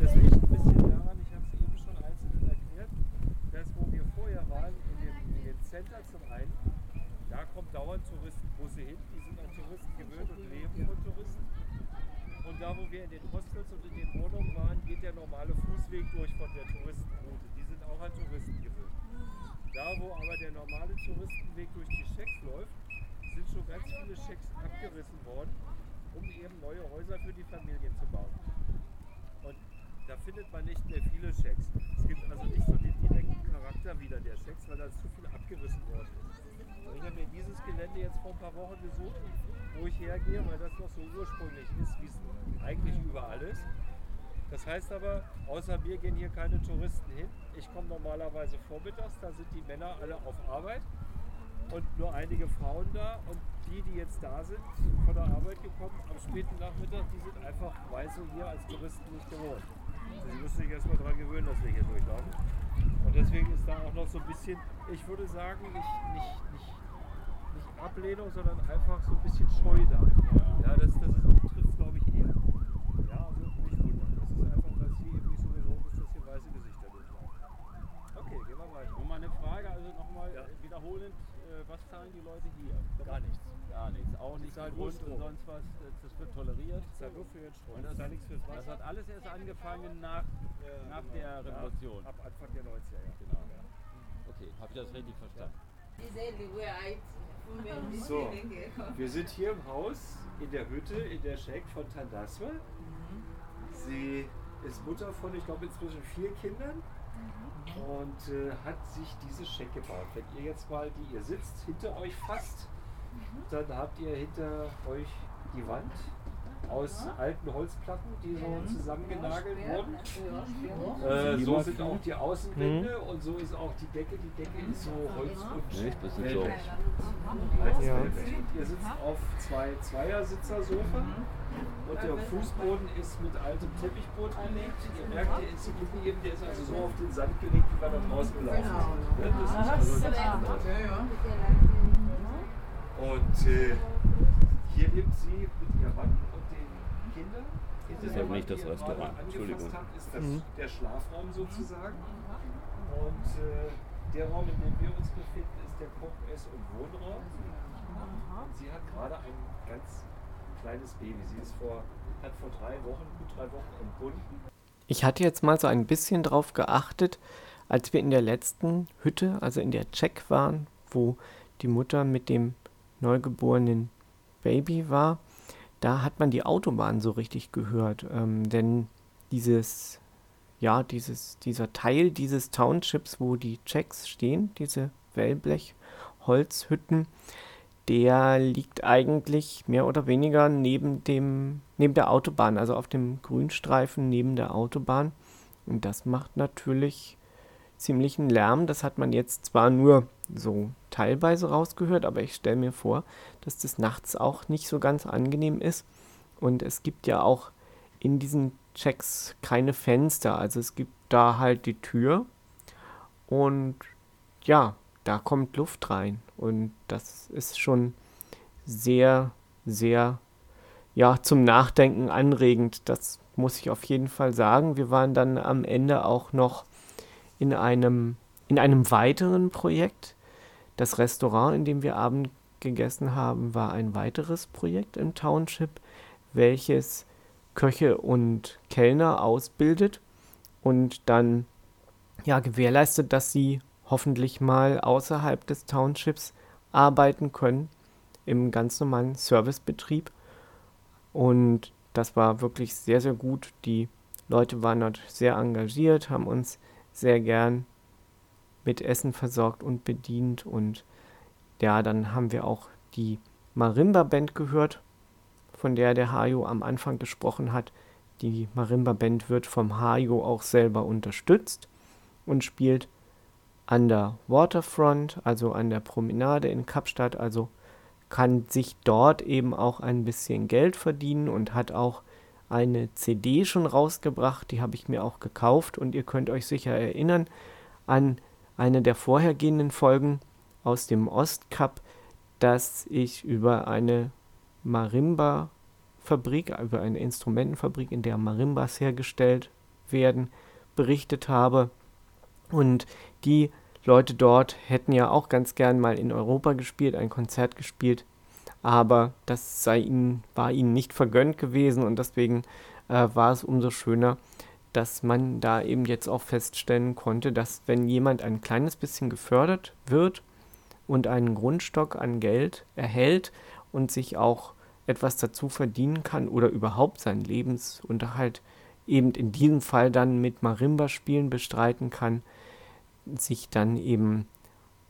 Das liegt ein bisschen daran, ich habe es eben schon einzeln erklärt, dass wo wir vorher waren, in dem, in dem Center zum einen, da kommen dauernd Touristenbusse hin, die sind an Touristen gewöhnt und leben von Touristen. Und da, wo wir in den Hostels und in den Wohnungen waren, geht der normale Fußweg durch von der Touristenroute. Auch an Touristen. Da, wo aber der normale Touristenweg durch die Schecks läuft, sind schon ganz viele Schecks abgerissen worden, um eben neue Häuser für die Familien zu bauen. Und da findet man nicht mehr viele Schecks. Es gibt also nicht so den direkten Charakter wieder der Schecks, weil da zu viel abgerissen worden ist. Und ich habe mir dieses Gelände jetzt vor ein paar Wochen besucht, wo ich hergehe, weil das noch so ursprünglich ist, wie es eigentlich überall ist. Das heißt aber, außer mir gehen hier keine Touristen hin. Ich komme normalerweise vormittags, da sind die Männer alle auf Arbeit und nur einige Frauen da. Und die, die jetzt da sind, von der Arbeit gekommen, am späten Nachmittag, die sind einfach weiße hier als Touristen nicht gewohnt. Also sie müssen sich erstmal daran gewöhnen, dass wir hier durchlaufen. Und deswegen ist da auch noch so ein bisschen, ich würde sagen, nicht, nicht, nicht, nicht Ablehnung, sondern einfach so ein bisschen Scheu da. Ja, das, das ist, trifft glaube ich eher. Ja, also nicht wundern. Das ist einfach, weil es hier eben nicht so gewohnt ist, dass hier weiße Gesichter durchlaufen. Okay, gehen wir weiter. Und mal eine Frage, also nochmal Ja. wiederholend, äh, was zahlen die Leute hier? Gar nichts. Gar nichts. Grund nur und sonst was, das das wird toleriert. Das ist ja nur für den Strom. Und Das das, ist ja nichts fürs das Wasser. hat alles erst angefangen nach, nach der Revolution. Ja, ab Anfang der 90er, ja. Genau. Okay, habe ich das richtig verstanden? So, wir sind hier im Haus, in der Hütte, in der Shack von Tandaswa. Sie ist Mutter von, ich glaube, inzwischen vier Kindern und äh, hat sich diese Shack gebaut. Wenn ihr jetzt mal, die ihr sitzt, hinter euch fasst, dann habt ihr hinter euch die Wand aus alten Holzplatten, die so zusammengenagelt wurden. Äh, so sind auch die Außenwände und so ist auch die Decke. Die Decke ist so Holz und Echt? Das ist so. Ja. Ihr sitzt auf zwei Zweiersitzer-Sofa und der Fußboden ist mit altem Teppichboot gelegt. Ihr merkt, der ist hinten eben, der ist also so auf den Sand gelegt, wie wir da draußen gelaufen sind. Ja, das ist also. Und äh, hier lebt sie mit ihrem Mann und den Kindern. Hinter ist nicht das Restaurant, Entschuldigung. habt, ist das der Schlafraum sozusagen. Und äh, der Raum, in dem wir uns befinden, ist der Koch-, Ess- und Wohnraum. Und sie hat gerade ein ganz kleines Baby. Sie ist vor, hat vor drei Wochen, gut drei Wochen entbunden. Ich hatte jetzt mal so ein bisschen drauf geachtet, als wir in der letzten Hütte, also in der Check waren, wo die Mutter mit dem neugeborenen Baby war, da hat man die Autobahn so richtig gehört. Ähm, denn dieses, ja, dieses, dieser Teil dieses Townships, wo die Checks stehen, diese Wellblech-Holzhütten, der liegt eigentlich mehr oder weniger neben dem, neben der Autobahn, also auf dem Grünstreifen neben der Autobahn. Und das macht natürlich ziemlichen Lärm. Das hat man jetzt zwar nur so teilweise rausgehört, aber ich stelle mir vor, dass das nachts auch nicht so ganz angenehm ist. Und es gibt ja auch in diesen Checks keine Fenster. Also es gibt da halt die Tür und ja, da kommt Luft rein. Und das ist schon sehr, sehr, ja, zum Nachdenken anregend. Das muss ich auf jeden Fall sagen. Wir waren dann am Ende auch noch in einem, in einem weiteren Projekt. Das Restaurant, in dem wir Abend gegessen haben, war ein weiteres Projekt im Township, welches Köche und Kellner ausbildet und dann ja gewährleistet, dass sie hoffentlich mal außerhalb des Townships arbeiten können im ganz normalen Servicebetrieb. Und das war wirklich sehr, sehr gut. Die Leute waren dort sehr engagiert, haben uns sehr gern mit Essen versorgt und bedient. Und ja, dann haben wir auch die Marimba-Band gehört, von der der Hajo am Anfang gesprochen hat. Die Marimba-Band wird vom Hajo auch selber unterstützt und spielt an der Waterfront, also an der Promenade in Kapstadt, also kann sich dort eben auch ein bisschen Geld verdienen und hat auch eine CD schon rausgebracht, die habe ich mir auch gekauft und ihr könnt euch sicher erinnern an eine der vorhergehenden Folgen aus dem Ostcup, dass ich über eine Marimba-Fabrik, über eine Instrumentenfabrik, in der Marimbas hergestellt werden, berichtet habe. Und die Leute dort hätten ja auch ganz gern mal in Europa gespielt, ein Konzert gespielt, aber das sei ihnen, war ihnen nicht vergönnt gewesen und deswegen äh, war es umso schöner, dass man da eben jetzt auch feststellen konnte, dass wenn jemand ein kleines bisschen gefördert wird und einen Grundstock an Geld erhält und sich auch etwas dazu verdienen kann oder überhaupt seinen Lebensunterhalt eben in diesem Fall dann mit Marimba-Spielen bestreiten kann, sich dann eben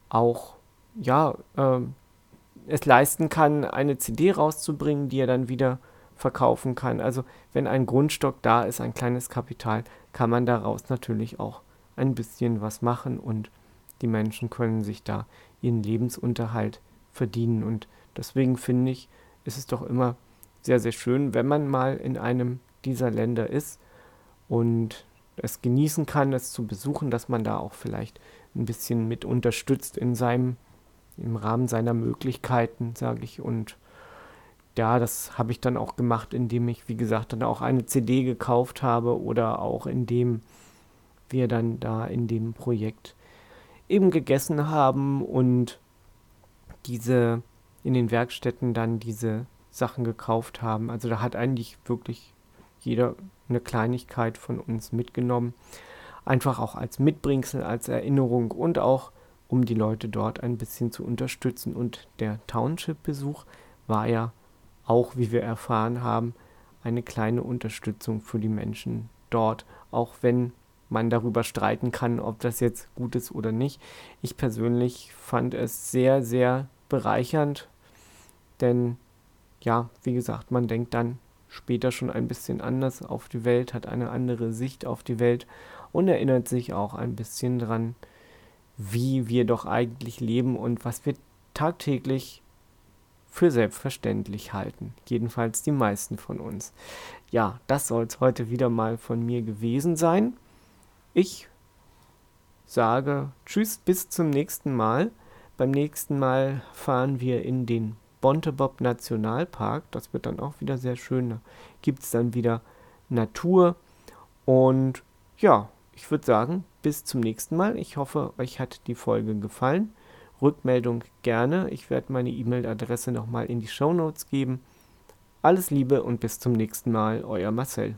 auch, ja, äh, es leisten kann, eine CD rauszubringen, die er dann wieder verkaufen kann. Also wenn ein Grundstock da ist, ein kleines Kapital, kann man daraus natürlich auch ein bisschen was machen und die Menschen können sich da ihren Lebensunterhalt verdienen. Und deswegen finde ich, ist es doch immer sehr, sehr schön, wenn man mal in einem dieser Länder ist und es genießen kann, es zu besuchen, dass man da auch vielleicht ein bisschen mit unterstützt in seinem, im Rahmen seiner Möglichkeiten, sage ich. Und ja, das habe ich dann auch gemacht, indem ich, wie gesagt, dann auch eine CD gekauft habe oder auch indem wir dann da in dem Projekt eben gegessen haben und diese in den Werkstätten dann diese Sachen gekauft haben. Also da hat eigentlich wirklich jeder eine Kleinigkeit von uns mitgenommen. Einfach auch als Mitbringsel, als Erinnerung und auch um die Leute dort ein bisschen zu unterstützen. Und der Township-Besuch war ja auch, wie wir erfahren haben, eine kleine Unterstützung für die Menschen dort, auch wenn man darüber streiten kann, ob das jetzt gut ist oder nicht. Ich persönlich fand es sehr, sehr bereichernd, denn ja, wie gesagt, man denkt dann später schon ein bisschen anders auf die Welt, hat eine andere Sicht auf die Welt und erinnert sich auch ein bisschen dran, wie wir doch eigentlich leben und was wir tagtäglich für selbstverständlich halten. Jedenfalls die meisten von uns. Ja, das soll es heute wieder mal von mir gewesen sein. Ich sage Tschüss, bis zum nächsten Mal. Beim nächsten Mal fahren wir in den Bontebob Nationalpark. Das wird dann auch wieder sehr schön. Da gibt es dann wieder Natur. Und ja, ich würde sagen, bis zum nächsten Mal. Ich hoffe, euch hat die Folge gefallen. Rückmeldung gerne. Ich werde meine E-Mail-Adresse nochmal in die Show Notes geben. Alles Liebe und bis zum nächsten Mal, euer Marcel.